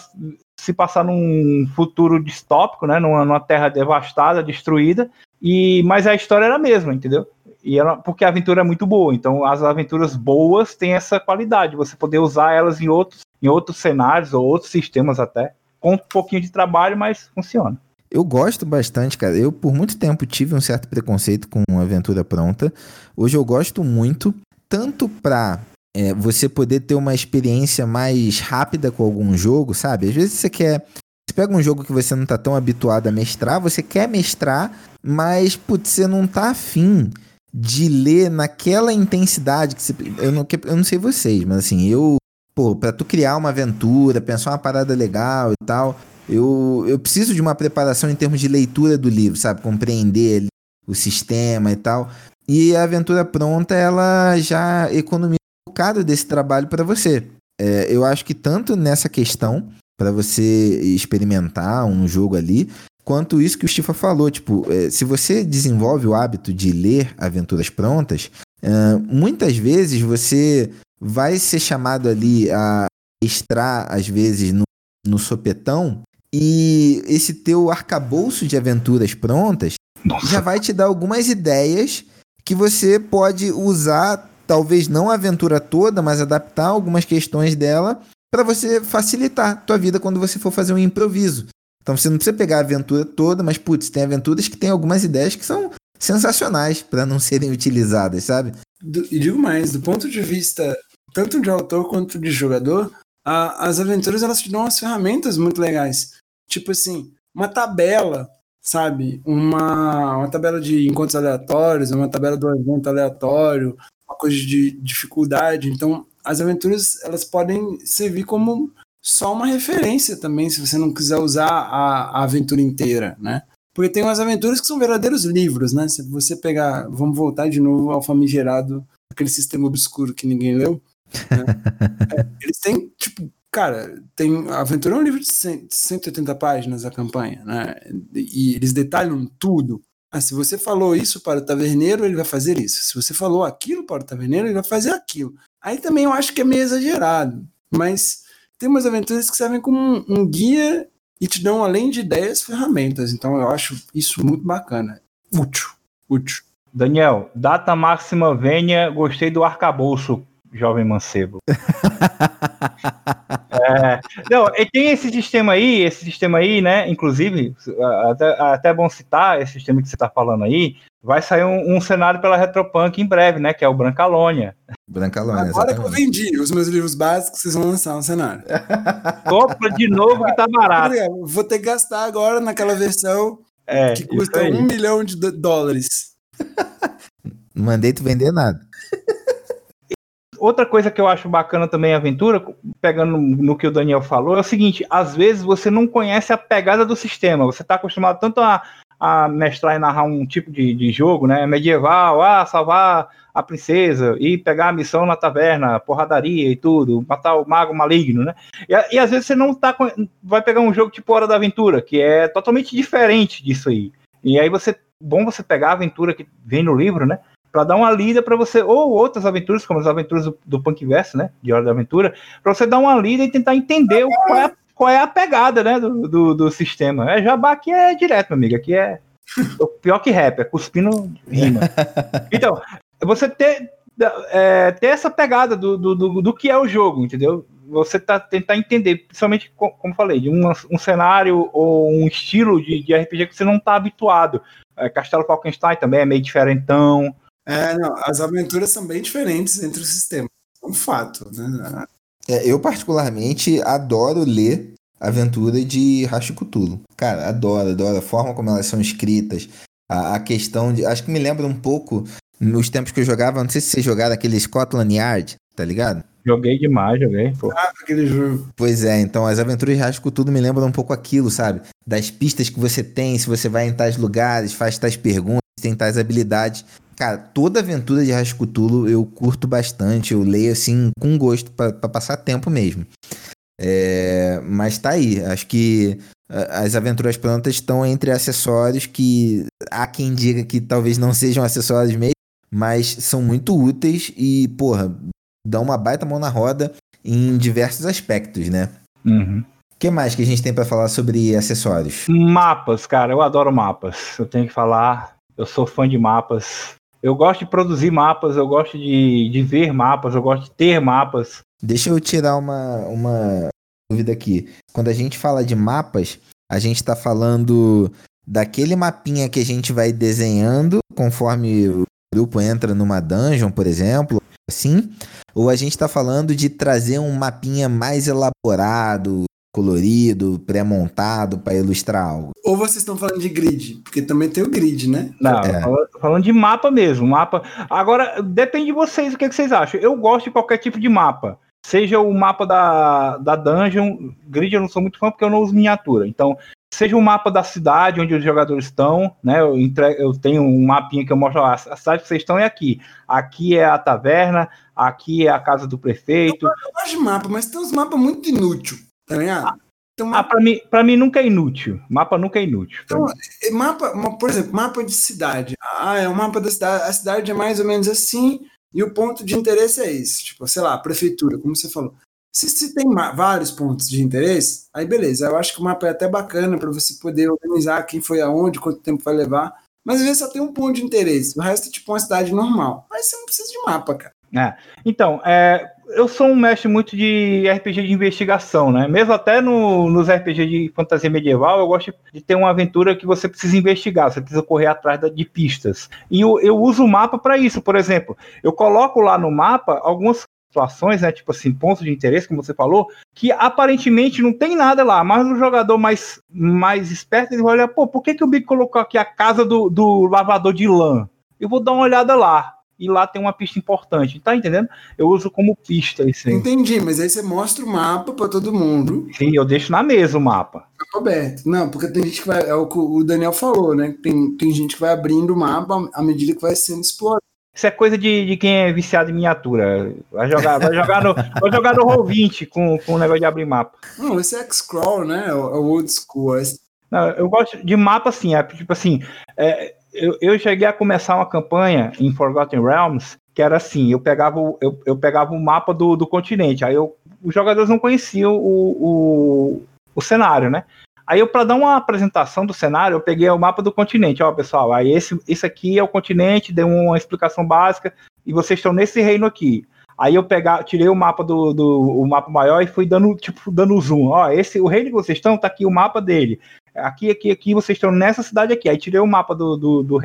se passar num futuro distópico, né? Numa, numa terra devastada, destruída. E, mas a história era a mesma, entendeu? E era, porque a aventura é muito boa. Então, as aventuras boas têm essa qualidade, você poder usar elas em outros, em outros cenários ou outros sistemas até. Com um pouquinho de trabalho, mas funciona.
Eu gosto bastante, cara. Eu, por muito tempo, tive um certo preconceito com aventura pronta. Hoje eu gosto muito, tanto pra é, você poder ter uma experiência mais rápida com algum jogo, sabe? Às vezes você quer. Você pega um jogo que você não tá tão habituado a mestrar, você quer mestrar, mas, putz, você não tá afim de ler naquela intensidade que você. Eu não, eu não sei vocês, mas assim, eu. Pô, pra tu criar uma aventura, pensar uma parada legal e tal, eu, eu preciso de uma preparação em termos de leitura do livro, sabe? Compreender o sistema e tal. E a aventura pronta, ela já economiza um bocado desse trabalho para você. É, eu acho que tanto nessa questão, para você experimentar um jogo ali, quanto isso que o Stifa falou. Tipo, é, se você desenvolve o hábito de ler aventuras prontas, é, muitas vezes você vai ser chamado ali a extrar, às vezes, no, no sopetão E esse teu arcabouço de aventuras prontas
Nossa.
já vai te dar algumas ideias que você pode usar, talvez não a aventura toda, mas adaptar algumas questões dela para você facilitar a tua vida quando você for fazer um improviso. Então você não precisa pegar a aventura toda, mas putz, tem aventuras que tem algumas ideias que são sensacionais para não serem utilizadas, sabe?
Do- e digo mais, do ponto de vista tanto de autor quanto de jogador, a- as aventuras elas te dão umas ferramentas muito legais. Tipo assim, uma tabela, sabe? Uma, uma tabela de encontros aleatórios, uma tabela do evento aleatório, uma coisa de dificuldade. Então, as aventuras elas podem servir como só uma referência também, se você não quiser usar a, a aventura inteira, né? Porque tem umas aventuras que são verdadeiros livros, né? Se você pegar, vamos voltar de novo ao famigerado, aquele sistema obscuro que ninguém leu. né? É, [laughs] eles têm, tipo, cara, tem a aventura é um livro de 100, 180 páginas a campanha, né? E eles detalham tudo. Ah, se você falou isso para o taverneiro, ele vai fazer isso. Se você falou aquilo para o taverneiro, ele vai fazer aquilo. Aí também eu acho que é meio exagerado, mas tem umas aventuras que servem como um, um guia e te dão, além de ideias, ferramentas. Então eu acho isso muito bacana. Útil. Útil.
Daniel, data máxima venha, gostei do arcabouço, jovem mancebo. [laughs] É, não, e tem esse sistema aí, esse sistema aí, né? Inclusive, até, até é bom citar esse sistema que você tá falando aí. Vai sair um, um cenário pela Retropunk em breve, né? Que é o Brancalônia.
Brancalônia,
Agora que eu
exatamente.
vendi os meus livros básicos, vocês vão lançar um cenário. [laughs]
Compra de novo que tá barato.
Vou ter que gastar agora naquela versão
É,
que custa um milhão de dólares.
Não mandei tu vender nada.
Outra coisa que eu acho bacana também em aventura, pegando no que o Daniel falou, é o seguinte: às vezes você não conhece a pegada do sistema. Você está acostumado tanto a, a mestrar e narrar um tipo de, de jogo, né? Medieval, ah, salvar a princesa e pegar a missão na taverna, porradaria e tudo, matar o mago maligno, né? E, a- e às vezes você não tá vai pegar um jogo tipo Hora da Aventura, que é totalmente diferente disso aí. E aí você bom você pegar a aventura que vem no livro, né? Pra dar uma lida pra você, ou outras aventuras, como as aventuras do, do Punkverse, né? De Hora da Aventura, pra você dar uma lida e tentar entender o- qual, é, a- qual é a pegada, né? Do, do, do sistema. É jabá aqui é direto, meu amigo. Aqui é o pior que rap, é cuspindo rima. [laughs] Então, você ter, é, ter essa pegada do, do, do, do que é o jogo, entendeu? Você tá, tentar entender, principalmente, co- como falei, de um, um cenário ou um estilo de, de RPG que você não tá habituado. É, Castelo Falkenstein também é meio diferentão.
É, não, as aventuras são bem diferentes entre os sistemas. É um fato, né?
É, eu, particularmente, adoro ler aventura de Rashi Cthulhu. Cara, adoro, adoro a forma como elas são escritas. A, a questão de. Acho que me lembra um pouco nos tempos que eu jogava. Não sei se vocês jogaram aquele Scotland Yard, tá ligado?
Joguei demais, joguei. Pô.
Aquele jogo.
Pois é, então as aventuras de Rasco tudo me lembram um pouco aquilo, sabe? Das pistas que você tem, se você vai em tais lugares, faz tais perguntas, tem tais habilidades. Cara, toda aventura de Rascutulo eu curto bastante, eu leio assim com gosto pra pra passar tempo mesmo. É, mas tá aí, acho que ah, as aventuras prontas estão entre acessórios que há quem diga que talvez não sejam acessórios mesmo, mas são muito úteis e, porra, dão uma baita mão na roda em diversos aspectos, né?
Uhum.
O que mais que a gente tem pra falar sobre acessórios?
Mapas, cara, eu adoro mapas. Eu tenho que falar, eu sou fã de mapas. Eu gosto de produzir mapas, eu gosto de, de ver mapas, eu gosto de ter mapas.
Deixa eu tirar uma, uma dúvida aqui. Quando a gente fala de mapas, a gente tá falando daquele mapinha que a gente vai desenhando conforme o grupo entra numa dungeon, por exemplo, assim? Ou a gente tá falando de trazer um mapinha mais elaborado, colorido, pré-montado para ilustrar algo?
Ou vocês estão falando de grid? Porque também tem o grid, né?
Não,
É.
tô falando, de mapa mesmo. Mapa. Agora, depende de vocês, o que, que vocês acham. Eu gosto de qualquer tipo de mapa. Seja o mapa da, da dungeon, grid eu não sou muito fã porque eu não uso miniatura. Então, seja o mapa da cidade onde os jogadores estão, né? Eu, entre- eu tenho um mapinha que eu mostro lá, a cidade que vocês estão é aqui. Aqui é a taverna, aqui é a casa do prefeito.
Eu gosto de mapa, mas tem uns mapas muito inúteis, tá ligado? Tem um
Ah, pra mim, pra mim nunca é inútil. Mapa nunca é inútil.
Então, E Mapa, ma- por exemplo, mapa de cidade. Ah, é um mapa da cidade. A cidade é mais ou menos assim, e o ponto de interesse é esse. Tipo, sei lá, prefeitura, como você falou. Se, se tem vários pontos de interesse, aí beleza. Eu acho que o mapa é até bacana para você poder organizar quem foi aonde, quanto tempo vai levar. Mas às vezes só tem um ponto de interesse. O resto é tipo uma cidade normal. Mas você não precisa de mapa, cara.
É. Então, é, eu sou um mestre muito de RPG de investigação, né? Mesmo até no, nos RPG de fantasia medieval, eu gosto de ter uma aventura que você precisa investigar, você precisa correr atrás de pistas. E eu, eu uso o mapa para isso, por exemplo. Eu coloco lá no mapa algumas situações, né, tipo assim, pontos de interesse, como você falou, que aparentemente não tem nada lá, mas o jogador mais, mais esperto, ele vai olhar, pô, por que, que o Bico colocou aqui a casa do, do lavador de lã? Eu vou dar uma olhada lá e lá tem uma pista importante. Tá entendendo? Eu uso como pista isso aí.
Entendi, mas aí você mostra o mapa para todo mundo.
Sim, eu deixo na mesa o mapa.
Mapa aberto. Não, porque tem gente que vai. É o que o Daniel falou, né? Tem, tem gente que vai abrindo o mapa à medida que vai sendo explorado.
Isso é coisa de, de quem é viciado em miniatura. Vai jogar, vai jogar no, vai jogar no Roll20 com, com o negócio de abrir mapa.
Não, esse é X-Crawl, né? É o old school.
Não, eu gosto de mapa assim, é, tipo assim, é, eu, eu cheguei a começar uma campanha em Forgotten Realms que era assim, eu pegava, eu, eu pegava o mapa do, do continente, aí eu, os jogadores não conheciam o, o, o cenário, né? Aí eu, para dar uma apresentação do cenário, eu peguei o mapa do continente, ó, pessoal, aí esse, esse aqui é o continente, dei uma explicação básica, e vocês estão nesse reino aqui. Aí eu pegar, tirei o mapa do, do o mapa maior e fui dando, tipo, dando zoom. Ó, esse, o reino que vocês estão, tá aqui o mapa dele aqui, aqui, aqui, vocês estão nessa cidade aqui. Aí tirei o mapa do, do, do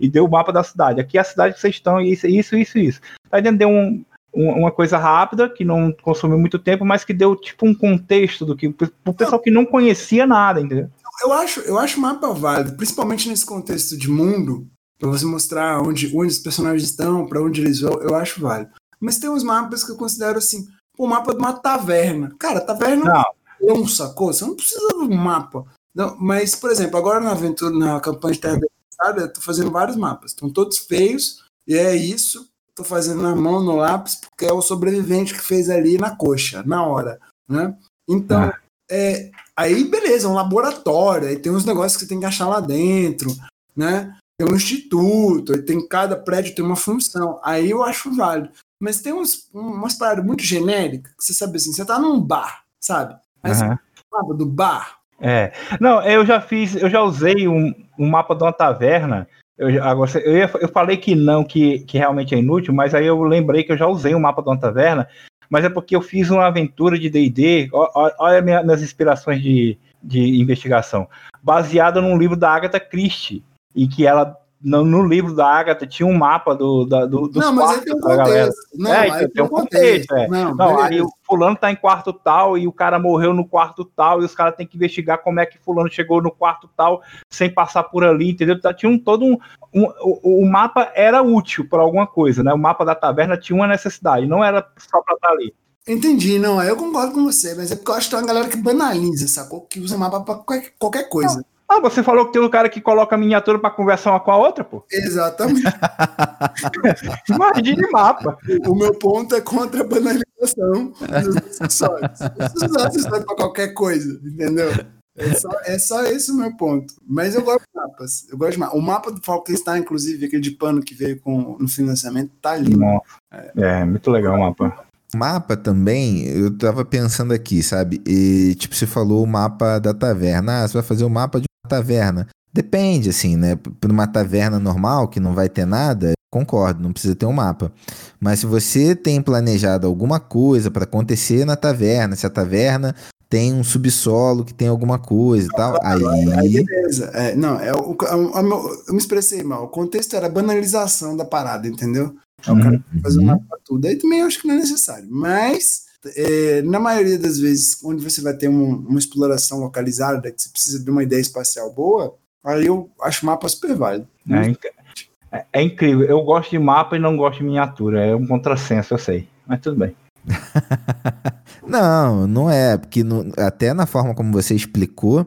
e deu o mapa da cidade. Aqui é a cidade que vocês estão, isso, isso, isso, isso. Tá entendendo? Deu um, um, uma coisa rápida, que não consumiu muito tempo, mas que deu tipo um contexto do que o pessoal que não conhecia nada, entendeu?
Eu acho, eu acho mapa válido, principalmente nesse contexto de mundo, para você mostrar onde, onde os personagens estão, para onde eles vão, eu acho válido. Mas tem uns mapas que eu considero assim, o mapa de uma taverna. Cara, taverna não. é um sacou? Você não precisa de um mapa. Não, mas, por exemplo, agora na aventura, na campanha de Terra Devastada, eu tô fazendo vários mapas. Estão todos feios, e é isso. Tô fazendo na mão, no lápis, porque é o sobrevivente que fez ali na coxa, na hora. Né? Então, ah. é, aí beleza, é um laboratório, aí tem uns negócios que você tem que achar lá dentro, né? Tem um instituto, aí tem cada prédio tem uma função. Aí eu acho válido. Mas tem uns, umas paradas muito genéricas, que você sabe assim, você tá num bar, sabe? Aí uhum. você do bar,
é. Não, eu já fiz, eu já usei um, um mapa de uma taverna. Eu, agora, eu, ia, eu falei que não, que, que realmente é inútil, mas aí eu lembrei que eu já usei um mapa de uma taverna, mas é porque eu fiz uma aventura de DD. Olha minha, minhas inspirações de, de investigação. Baseada num livro da Agatha Christie. E que ela no, no, livro da Agatha tinha um mapa do, da, do, dos não, quartos
mas da galera. Não,
é, então, tem um contexto. contexto é. Não, não aí o fulano tá em quarto tal e o cara morreu no quarto tal e os caras têm que investigar como é que fulano chegou no quarto tal sem passar por ali, entendeu? Tá, tinha um, todo um, um o, o, mapa era útil para alguma coisa, né? O mapa da taverna tinha uma necessidade, não era só para estar tá ali.
Entendi, não, eu concordo com você, mas é porque eu acho que tem uma galera que banaliza, sacou? Que usa mapa pra qualquer, qualquer coisa. Não.
Ah, você falou que tem um cara que coloca a miniatura para conversar uma com a outra, pô?
Exatamente. [laughs]
Imagine mapa.
O meu ponto é contra a banalização dos acessórios. Os acessórios para qualquer coisa, entendeu? É só, é só esse o meu ponto. Mas eu gosto de mapas. Eu gosto de mapas. O mapa do Falkenstein, inclusive, aquele de pano que veio com, no financiamento, tá lindo.
É. é, muito legal o mapa.
Mapa também, eu tava pensando aqui, sabe? E, tipo, você falou o mapa da taverna. Ah, você vai fazer o mapa de taverna. Depende, assim, né? Para uma taverna normal, que não vai ter nada, concordo, não precisa ter um mapa. Mas se você tem planejado alguma coisa para acontecer na taverna, se a taverna tem um subsolo que tem alguma coisa e tal, aí.
aí beleza. É, não, é o, é é o, eu me expressei mal. O contexto era a banalização da parada, entendeu? É o cara uhum. fazer um mapa pra tudo. Aí também eu acho que não é necessário. Mas é, na maioria das vezes, onde você vai ter um, uma exploração localizada, que você precisa de uma ideia espacial boa, aí eu acho o mapa super válido.
É, é, é, incrível. Eu gosto de mapa e não gosto de miniatura. É um contrassenso, eu sei. Mas tudo bem. [laughs]
não, não é. Porque no, até na forma como você explicou,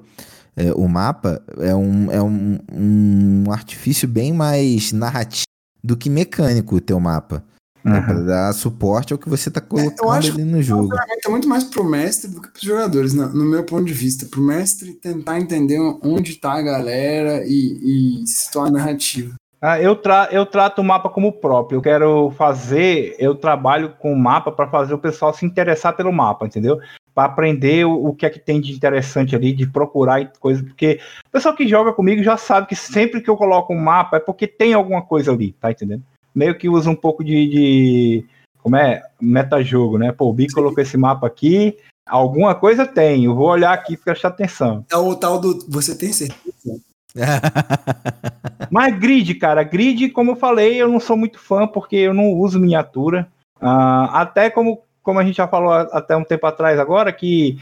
é, o mapa é, um, é um, um artifício bem mais narrativo do que mecânico o teu mapa. Uhum. Pra dar suporte ao que você tá colocando é, ali no jogo.
É muito mais pro mestre do que pros jogadores, no, no meu ponto de vista. Pro mestre tentar entender onde tá a galera e, e situar a narrativa.
Ah, eu, tra eu trato o mapa como próprio. Eu quero fazer, eu trabalho com o mapa para fazer o pessoal se interessar pelo mapa, entendeu? Para aprender o, o, que é que tem de interessante ali, de procurar coisas. Porque o pessoal que joga comigo já sabe que sempre que eu coloco um mapa é porque tem alguma coisa ali, tá entendendo? Meio que usa um pouco de, de como é? Metajogo, né? Pô, o Bi colocou esse mapa aqui, alguma coisa tem, eu vou olhar aqui e prestar atenção.
É o tal do. Você tem certeza? [laughs]
Mas grid, cara, grid, como eu falei, eu não sou muito fã porque eu não uso miniatura. Uh, até como, como a gente já falou até um tempo atrás agora, que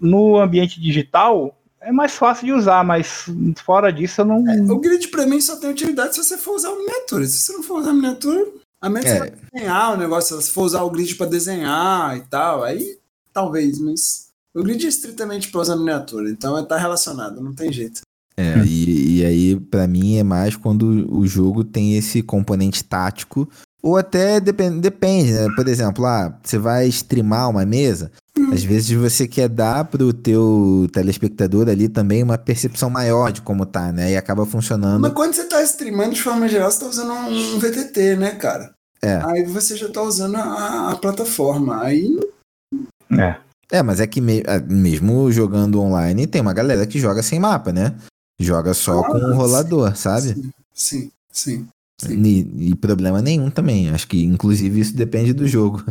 no ambiente digital é mais fácil de usar, mas fora disso eu não. É,
o grid para mim só tem utilidade se você for usar a miniatura. Se você não for usar a miniatura, a menos é. vai desenhar o negócio, se for usar o grid para desenhar e tal, aí talvez, mas o grid é estritamente para usar miniatura, então está relacionado, não tem jeito.
É, e, e aí, para mim, é mais quando o jogo tem esse componente tático, ou até depende, depende né? Por exemplo, ah, você vai streamar uma mesa. Às vezes você quer dar pro teu telespectador ali também uma percepção maior de como tá, né? E acaba funcionando.
Mas quando você tá streamando, de forma geral, você tá usando um VTT, né, cara? É. Aí você já tá usando a, a plataforma. Aí.
É. É, mas é que me, mesmo jogando online, tem uma galera que joga sem mapa, né? Joga só ah, com o rolador, sabe?
Sim, sim.
E, e, problema nenhum também. Acho que, inclusive, isso depende do jogo.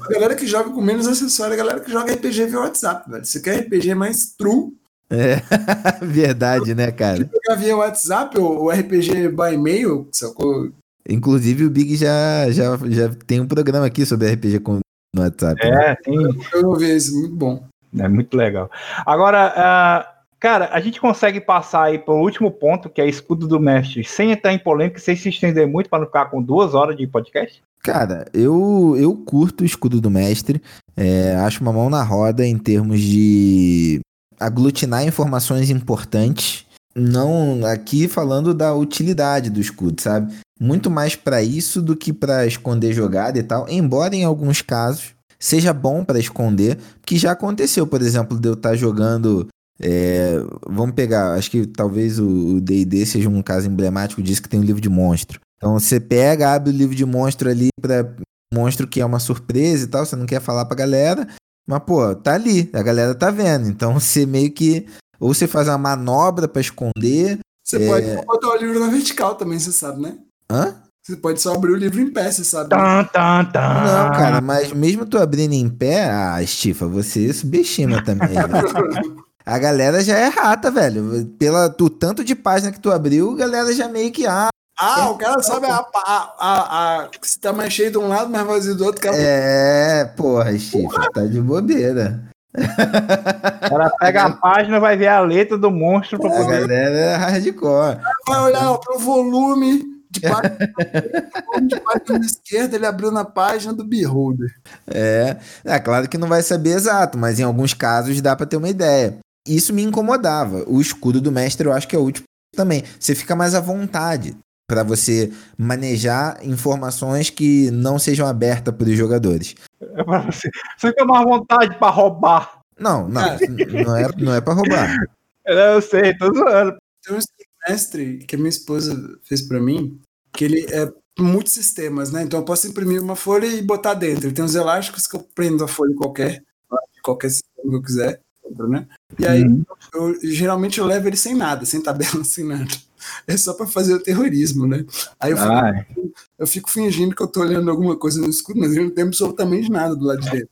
a galera que joga com menos acessório, a galera que joga RPG via WhatsApp, velho. Você quer RPG mais true?
É, [laughs] verdade, né, cara?
Jogar via WhatsApp ou RPG by mail, sacou?
Inclusive, o Big já, já, já tem um programa aqui sobre RPG com, no WhatsApp.
É, né? tem.
Eu ouvi isso, muito bom.
É muito legal. Agora, uh Cara, a gente consegue passar aí para o último ponto, que é escudo do mestre, sem entrar em polêmica, sem se estender muito para não ficar com duas horas de podcast?
Cara, eu, eu curto o escudo do mestre, é, acho uma mão na roda em termos de aglutinar informações importantes, não aqui falando da utilidade do escudo, sabe? Muito mais para isso do que para esconder jogada e tal, embora em alguns casos seja bom para esconder, que já aconteceu, por exemplo, de eu estar tá jogando é, vamos pegar, acho que talvez o D&D seja um caso emblemático disso que tem um livro de monstro. Então você pega, abre o livro de monstro ali para monstro que é uma surpresa e tal, você não quer falar pra galera, mas pô, tá ali, a galera tá vendo. Então [laughs] você meio que ou você faz uma manobra para esconder.
Você é... pode botar o livro na vertical também, você sabe, né?
Hã?
Você pode só abrir o livro em pé, você sabe.
Tá, tá, tá.
Não, cara, mas mesmo tu abrindo em pé, ah, Estifa, você subestima também. Né? [laughs] a galera já é rata, velho. Pela tu tanto de página que tu abriu, a galera já meio que ah,
ah, é, o cara sabe a, a, a, a, se tá mais cheio de um lado, mais vazio do outro. Cara...
É, porra, chifre, tá de bobeira.
Ela pega a página, vai ver a letra do monstro pra
poder. A galera é hardcore.
Vai olhar pro volume de página, de página esquerda, ele abriu na página do Beholder.
É, é claro que não vai saber exato, mas em alguns casos dá para ter uma ideia isso me incomodava. O escudo do mestre eu acho que é útil também. Você fica mais à vontade para você manejar informações que não sejam abertas para os jogadores.
É pra você. Você fica mais à vontade para roubar.
Não, não, é. não é, não é para roubar. [laughs]
Eu sei, tô zoando.
Tem um mestre que a minha esposa fez para mim, que ele é muitos sistemas, né? Então eu posso imprimir uma folha e botar dentro. Ele tem uns elásticos que eu prendo a folha qualquer, qualquer sistema que eu quiser né? E aí, uhum. eu, geralmente eu levo ele sem nada, sem tabela, [laughs] sem nada. É só para fazer o terrorismo, né? Aí eu fico, eu fico, fingindo que eu tô olhando alguma coisa no escuro, mas eu não tenho absolutamente nada do lado de dentro.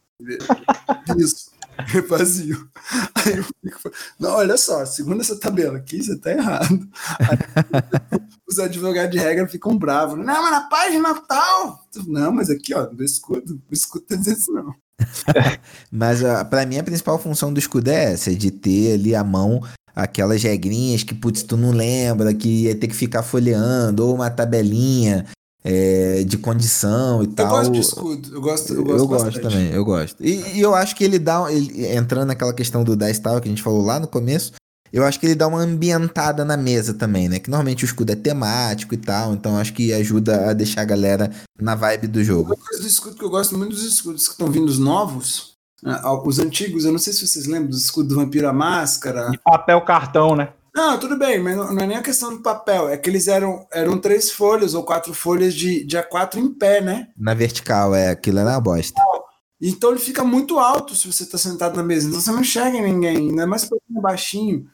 Isso. [laughs] É vazio. Aí eu fico, não, olha só, segundo essa tabela aqui, você tá errado. Aí, os advogados de regra ficam bravos. Não, mas na página tal. Não, mas aqui, ó, do escudo, o escudo tá dizendo isso não. [laughs]
Mas uh, para mim a principal função do escudo é essa, de ter ali a mão aquelas regrinhas que, putz, tu não lembra, que ia ter que ficar folheando, ou uma tabelinha é, de condição e eu tal.
Eu gosto de escudo, eu gosto, eu gosto,
eu gosto também, eu gosto. E, e, eu acho que ele dá, ele, entrando naquela questão do Dice Tower que a gente falou lá no começo, eu acho que ele dá uma ambientada na mesa também, né? Que normalmente o escudo é temático e tal, então acho que ajuda a deixar a galera na vibe do jogo. Uma
coisa do escudo que eu gosto muito dos escudos que estão vindo os novos, né? os antigos, eu não sei se vocês lembram dos escudos do Vampiro à Máscara.
De papel cartão, né?
Não, tudo bem, mas não, não é nem a questão do papel, é que eles eram, eram três folhas ou quatro folhas de, de A4 em pé, né?
Na vertical, é, aquilo é uma bosta.
Então ele fica muito alto se você está sentado na mesa, então você não enxerga ninguém, ainda mais para quem é baixinho?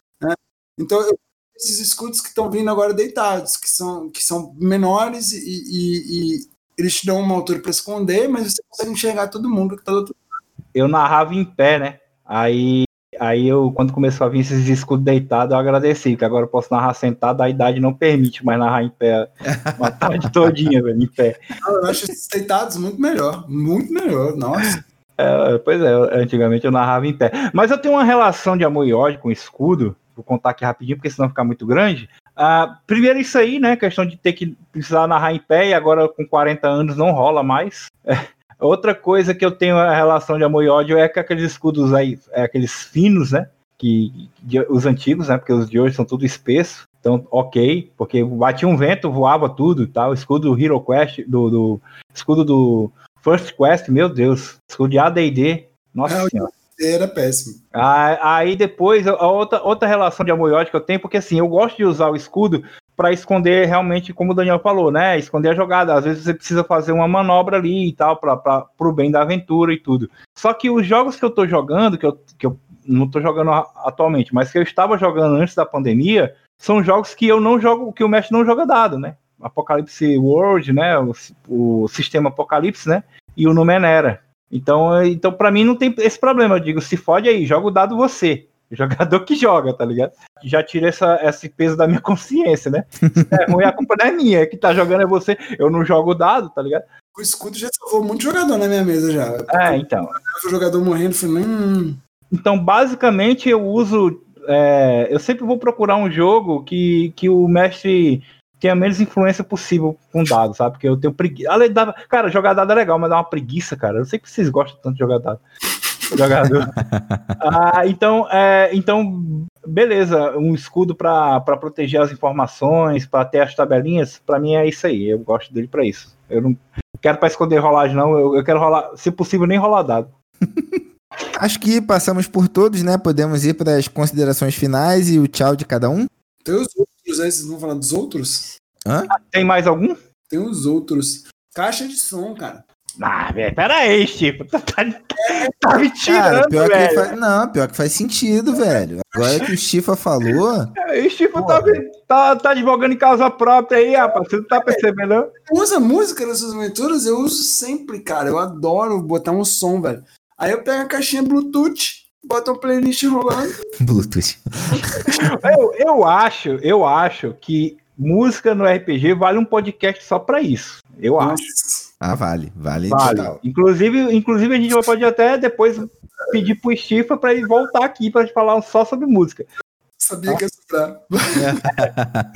Então eu, esses escudos que estão vindo agora deitados, que são, que são menores e, e, e eles te dão uma altura para esconder, mas você consegue enxergar todo mundo que está do outro lado.
Eu narrava em pé, né? Aí Aí eu, quando começou a vir esses escudos deitados, eu agradeci, que agora eu posso narrar sentado, a idade não permite mais narrar em pé [laughs] uma tarde todinha, velho, em pé.
Eu acho esses deitados muito melhor, muito melhor, nossa.
É, pois é, antigamente eu narrava em pé. Mas eu tenho uma relação de amor e ódio com escudo, vou contar aqui rapidinho, porque senão ficar muito grande. Ah, primeiro isso aí, né, questão de ter que precisar narrar em pé, e agora com 40 anos não rola mais. É. [laughs] Outra coisa que eu tenho a relação de amor e ódio é que aqueles escudos aí, é aqueles finos, né? Que, de, os antigos, né? Porque os de hoje são tudo espesso. Então, ok, porque batia um vento, voava tudo e tal. Escudo do Hero Quest, do, do escudo do First Quest, meu Deus. Escudo de AD&D, nossa é, senhora.
Era péssimo.
Aí depois, a outra, outra relação de amor e ódio que eu tenho, porque assim, eu gosto de usar o escudo para esconder realmente, como o Daniel falou, né? Esconder a jogada. Às vezes você precisa fazer uma manobra ali e tal, para o bem da aventura e tudo. Só que os jogos que eu tô jogando, que eu, que eu não tô jogando atualmente, mas que eu estava jogando antes da pandemia, são jogos que eu não jogo, que o mestre não joga dado, né? Apocalipse World, né? O, o sistema Apocalipse, né? E o Numenera. Então, então para mim não tem esse problema. Eu digo, se fode aí, joga o dado você. [laughs] Jogador que joga, tá ligado? Já tira essa, esse peso da minha [laughs] consciência, né? É ruim, a culpa não é minha, é que tá jogando é você. Eu não jogo o dado, tá ligado?
O escudo já salvou muito jogador na minha mesa já.
É, então.
O jogador morrendo, falei, hum.
Então, basicamente, eu uso. É, eu sempre vou procurar um jogo que, que o mestre tenha menos influência possível com dados, sabe? Porque eu tenho preguiça. Cara, jogar dado é legal, mas dá uma preguiça, cara. Eu sei que vocês gostam tanto de jogar dado jogador. [laughs] ah, então, é, então, beleza, um escudo para proteger as informações, para ter as tabelinhas, para mim é isso aí. Eu gosto dele para isso. Eu não quero para esconder rolagem, não. Eu, eu, quero rolar, se possível, nem rolar dado. [laughs]
Acho que passamos por todos, né? Podemos ir para as considerações finais e o tchau de cada um.
Os outros, vocês vão falar dos outros?
Hã? Tem mais algum?
Tem os outros. Caixa de som, cara.
Ah, velho, pera aí, Chico. Tá, tá, tá me tirando,
Cara,
velho.
Faz... Não, pior que faz sentido, velho. Agora que o Chifa falou.
O Chifa tá, tá, tá advogando em causa própria aí, rapaz. Você não tá percebendo?
Usa música nas suas aventuras? Eu uso sempre, cara. Eu adoro botar um som, velho. Aí eu pego a caixinha Bluetooth, boto uma playlist rolando.
Bluetooth.
eu, eu acho, eu acho que música no RPG vale um podcast só pra isso. Eu Nossa. acho.
Ah, vale, vale.
vale. Inclusive, inclusive, a gente pode até depois pedir pro Stifa para ele voltar aqui para falar só sobre música.
Sabia que ia sobrar.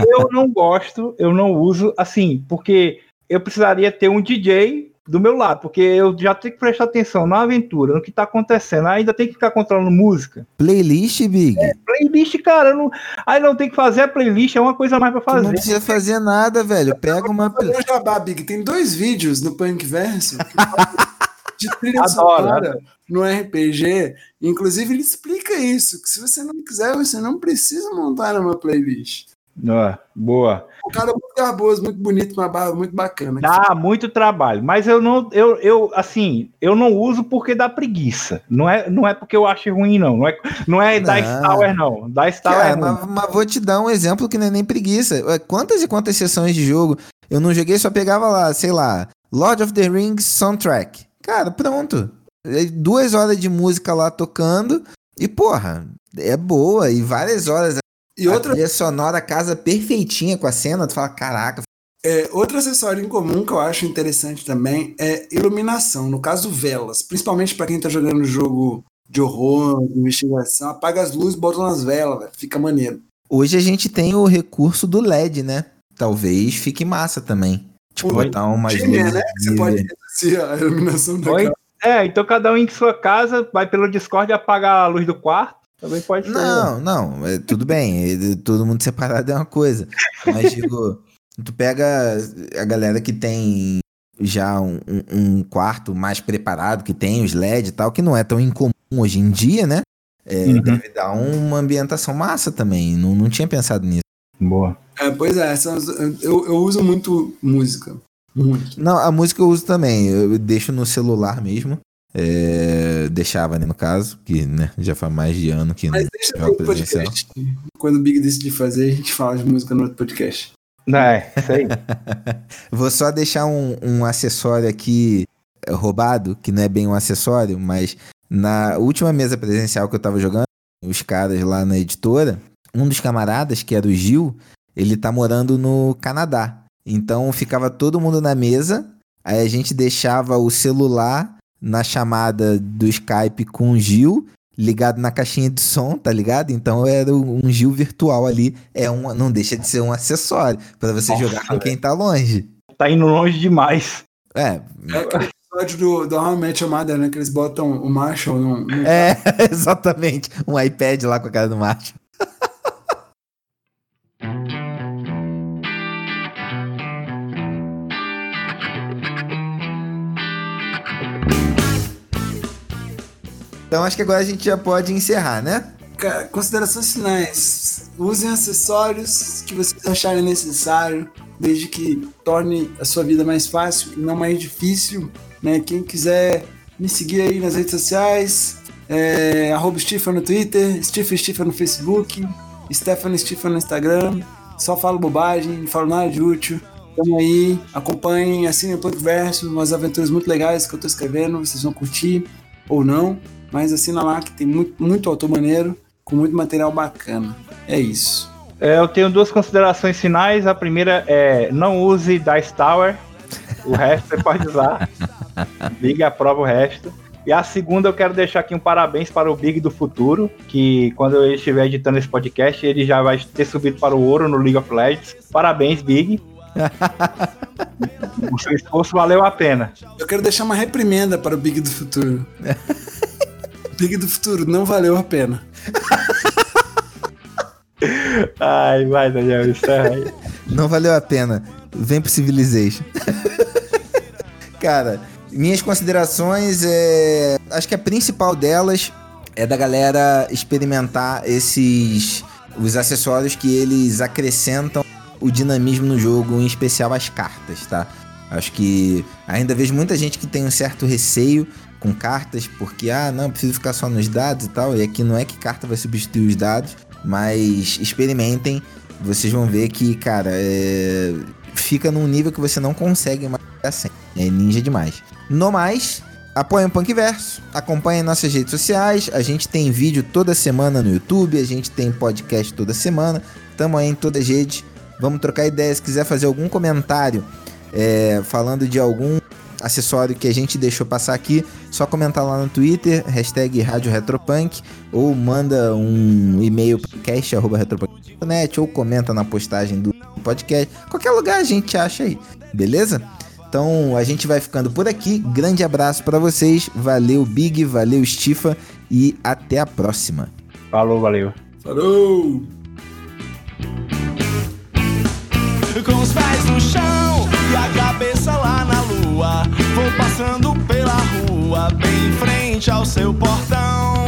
eu não gosto, eu não uso, assim, porque eu precisaria ter um DJ do meu lado, porque eu já tenho que prestar atenção na aventura, no que tá acontecendo, ainda tem que ficar controlando música.
Playlist, Big? É,
playlist, cara, não... aí não tem que fazer a playlist, é uma coisa mais pra fazer. Tu não
precisa fazer nada, velho, pega uma...
Eu jabá, Big, tem dois vídeos no Punk Verso de trilha sonora no RPG, inclusive ele explica isso, que se você não quiser, você não precisa montar numa playlist.
Ah, boa.
O cara é muito garboso, muito bonito, uma barba muito bacana.
Dá muito trabalho, mas eu não, eu, eu, assim, eu não uso porque dá preguiça. Não é, não é porque eu acho ruim, não. Não é, não é da Star não. Da Star
cara, mas, mas, vou te dar um exemplo que não é nem preguiça. Quantas e quantas sessões de jogo eu não joguei, só pegava lá, sei lá, Lord of the Rings soundtrack. Cara, pronto. É duas horas de música lá tocando e, porra, é boa. E várias horas
e outra. A
trilha sonora casa perfeitinha com a cena, tu fala, caraca.
É, outro acessório em comum que eu acho interessante também é iluminação, no caso velas, principalmente para quem tá jogando jogo de horror, de investigação, apaga as luzes, bota nas velas, véio, fica maneiro.
Hoje a gente tem o recurso do LED, né? Talvez fique massa também. Tipo, Oi. botar umas luzes. Né?
Você pode reduzir a iluminação da casa.
É, então cada um em sua casa vai pelo Discord apagar a luz do quarto também pode ser.
Não, não, é, tudo bem. Todo mundo separado é uma coisa. Mas, digo, [laughs] tu pega a galera que tem já um, um, quarto mais preparado, que tem os LED e tal, que não é tão incomum hoje em dia, né? é, uhum. deve dar uma ambientação massa também. Não, não tinha pensado nisso.
Boa.
É, pois é, eu, eu uso muito música. Muito.
Não, a música eu uso também. Eu deixo no celular mesmo. É, deixava, né, no caso, que né, já faz mais de ano que
Mas deixa pro podcast. Quando o Big decidir fazer, a gente fala de música no outro podcast.
É, isso aí. [laughs]
Vou só deixar um, um acessório aqui é, roubado, que não é bem um acessório, mas na última mesa presencial que eu tava jogando, os caras lá na editora, um dos camaradas, que era o Gil, ele tá morando no Canadá. Então ficava todo mundo na mesa, aí a gente deixava o celular na chamada do Skype com o Gil, ligado na caixinha de som, tá ligado? Então era um Gil virtual ali, é um, não deixa de ser um acessório para você Nossa, jogar com quem tá longe.
Tá indo longe demais.
É.
É aquele episódio do, do How I Met Your Mother, né? Que eles botam o Marshall no, no...
É, [laughs] exatamente. Um iPad lá com a cara do Marshall. Então acho que agora a gente já pode encerrar, né?
Considerações finais. Usem acessórios que vocês acharem necessário, desde que torne a sua vida mais fácil e não mais difícil. Né? Quem quiser me seguir aí nas redes sociais, é, no Twitter, Stephen no Facebook, Stefan Stefan no Instagram. Só falo bobagem, não falo nada de útil. Tamo aí, acompanhem, assinem o Ponto Verso, umas aventuras muito legais que eu tô escrevendo, vocês vão curtir ou não. Mas assina lá que tem muito, muito autor maneiro, com muito material bacana. É isso.
É, eu tenho duas considerações finais. A primeira é não use Dice Tower. O resto você pode usar. Big aprova o resto. E a segunda, eu quero deixar aqui um parabéns para o Big do futuro, que quando ele estiver editando esse podcast, ele já vai ter subido para o ouro no League of Legends. Parabéns, Big. [laughs] o seu esforço valeu a pena.
Eu quero deixar uma reprimenda para o Big do futuro. [laughs] Big do futuro, não valeu a pena.
Ai, vai, Daniel, isso é...
Não valeu a pena. Vem pro Civilization. Cara, minhas considerações é. Acho que a principal delas é da galera experimentar esses. os acessórios que eles acrescentam o dinamismo no jogo, em especial as cartas, tá? Acho que ainda vejo muita gente que tem um certo receio com cartas, porque, ah, não, preciso ficar só nos dados e tal. E aqui não é que carta vai substituir os dados, mas experimentem, vocês vão ver que, cara, é... fica num nível que você não consegue mais assim. É ninja demais. No mais, apoiem o Punkverso, acompanhem nossas redes sociais. A gente tem vídeo toda semana no YouTube, a gente tem podcast toda semana. Tamo aí em todas as redes. Vamos trocar ideias. Se quiser fazer algum comentário é, falando de algum acessório que a gente deixou passar aqui, só comentar lá no Twitter, hashtag Rádio Retropunk, ou manda um e-mail podcast.retropunk.net, ou comenta na postagem do podcast. Qualquer lugar a gente acha aí, beleza? Então a gente vai ficando por aqui. Grande abraço para vocês. Valeu, Big, valeu, Stifa e até a próxima.
Falou, valeu.
Falou! Vou passando pela rua, bem em frente ao seu portão.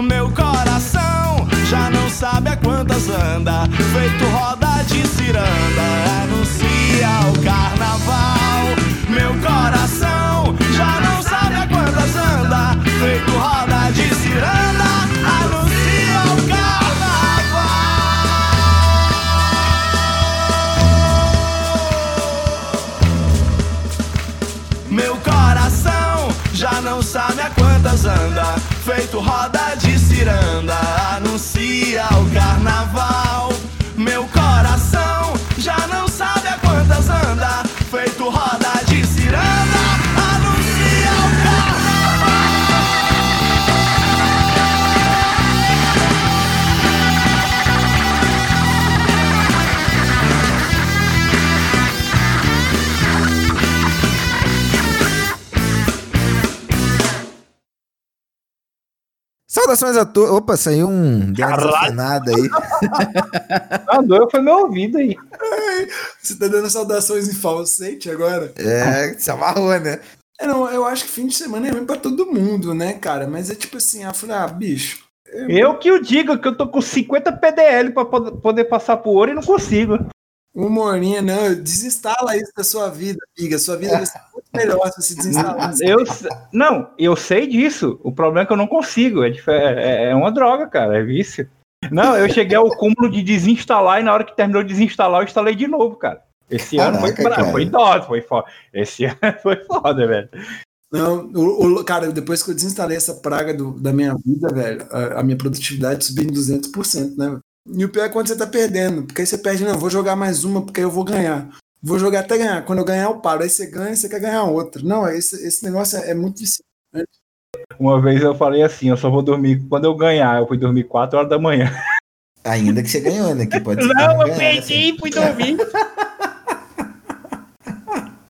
Meu coração já não sabe a quantas anda, feito roda de ciranda, anuncia o carnaval. Meu coração já não sabe a quantas anda, feito roda de ciranda, roda de ciranda,
Saudações a todos. Opa, saiu um. Deu nada aí. [laughs]
ah, doeu foi meu ouvido aí.
Você tá dando saudações em falsete agora?
É, se amarrou, né?
É, não, eu acho que fim de semana é ruim pra todo mundo, né, cara? Mas é tipo assim, eu falei, ah, bicho,
Eu que o digo que eu tô com 50 PDL para poder passar por ouro e não consigo.
Humorinha, não, desinstala isso da sua vida, amiga. Sua vida [laughs] vai ser melhor se você desinstalar.
Eu, não, eu sei disso. O problema é que eu não consigo. É, é, é uma droga, cara. É vício. Não, eu cheguei ao cúmulo de desinstalar e na hora que terminou de desinstalar, eu instalei de novo, cara. Esse Caraca, ano foi bravo, foi dose, foi foda. Esse [laughs] ano foi foda, velho.
Não, o, o, cara, depois que eu desinstalei essa praga do, da minha vida, velho, a, a minha produtividade subiu em 200%, né? E o pior é quando você tá perdendo, porque aí você perde, não, vou jogar mais uma porque eu vou ganhar. Vou jogar até ganhar. Quando eu ganhar, eu paro. Aí você ganha e você quer ganhar outra. Não, esse, esse negócio é, é muito viciante.
Uma vez eu falei assim, eu só vou dormir quando eu ganhar. Eu fui dormir 4 horas da manhã.
Ainda que você ganhou, né? Que pode
não, eu perdi e fui dormir.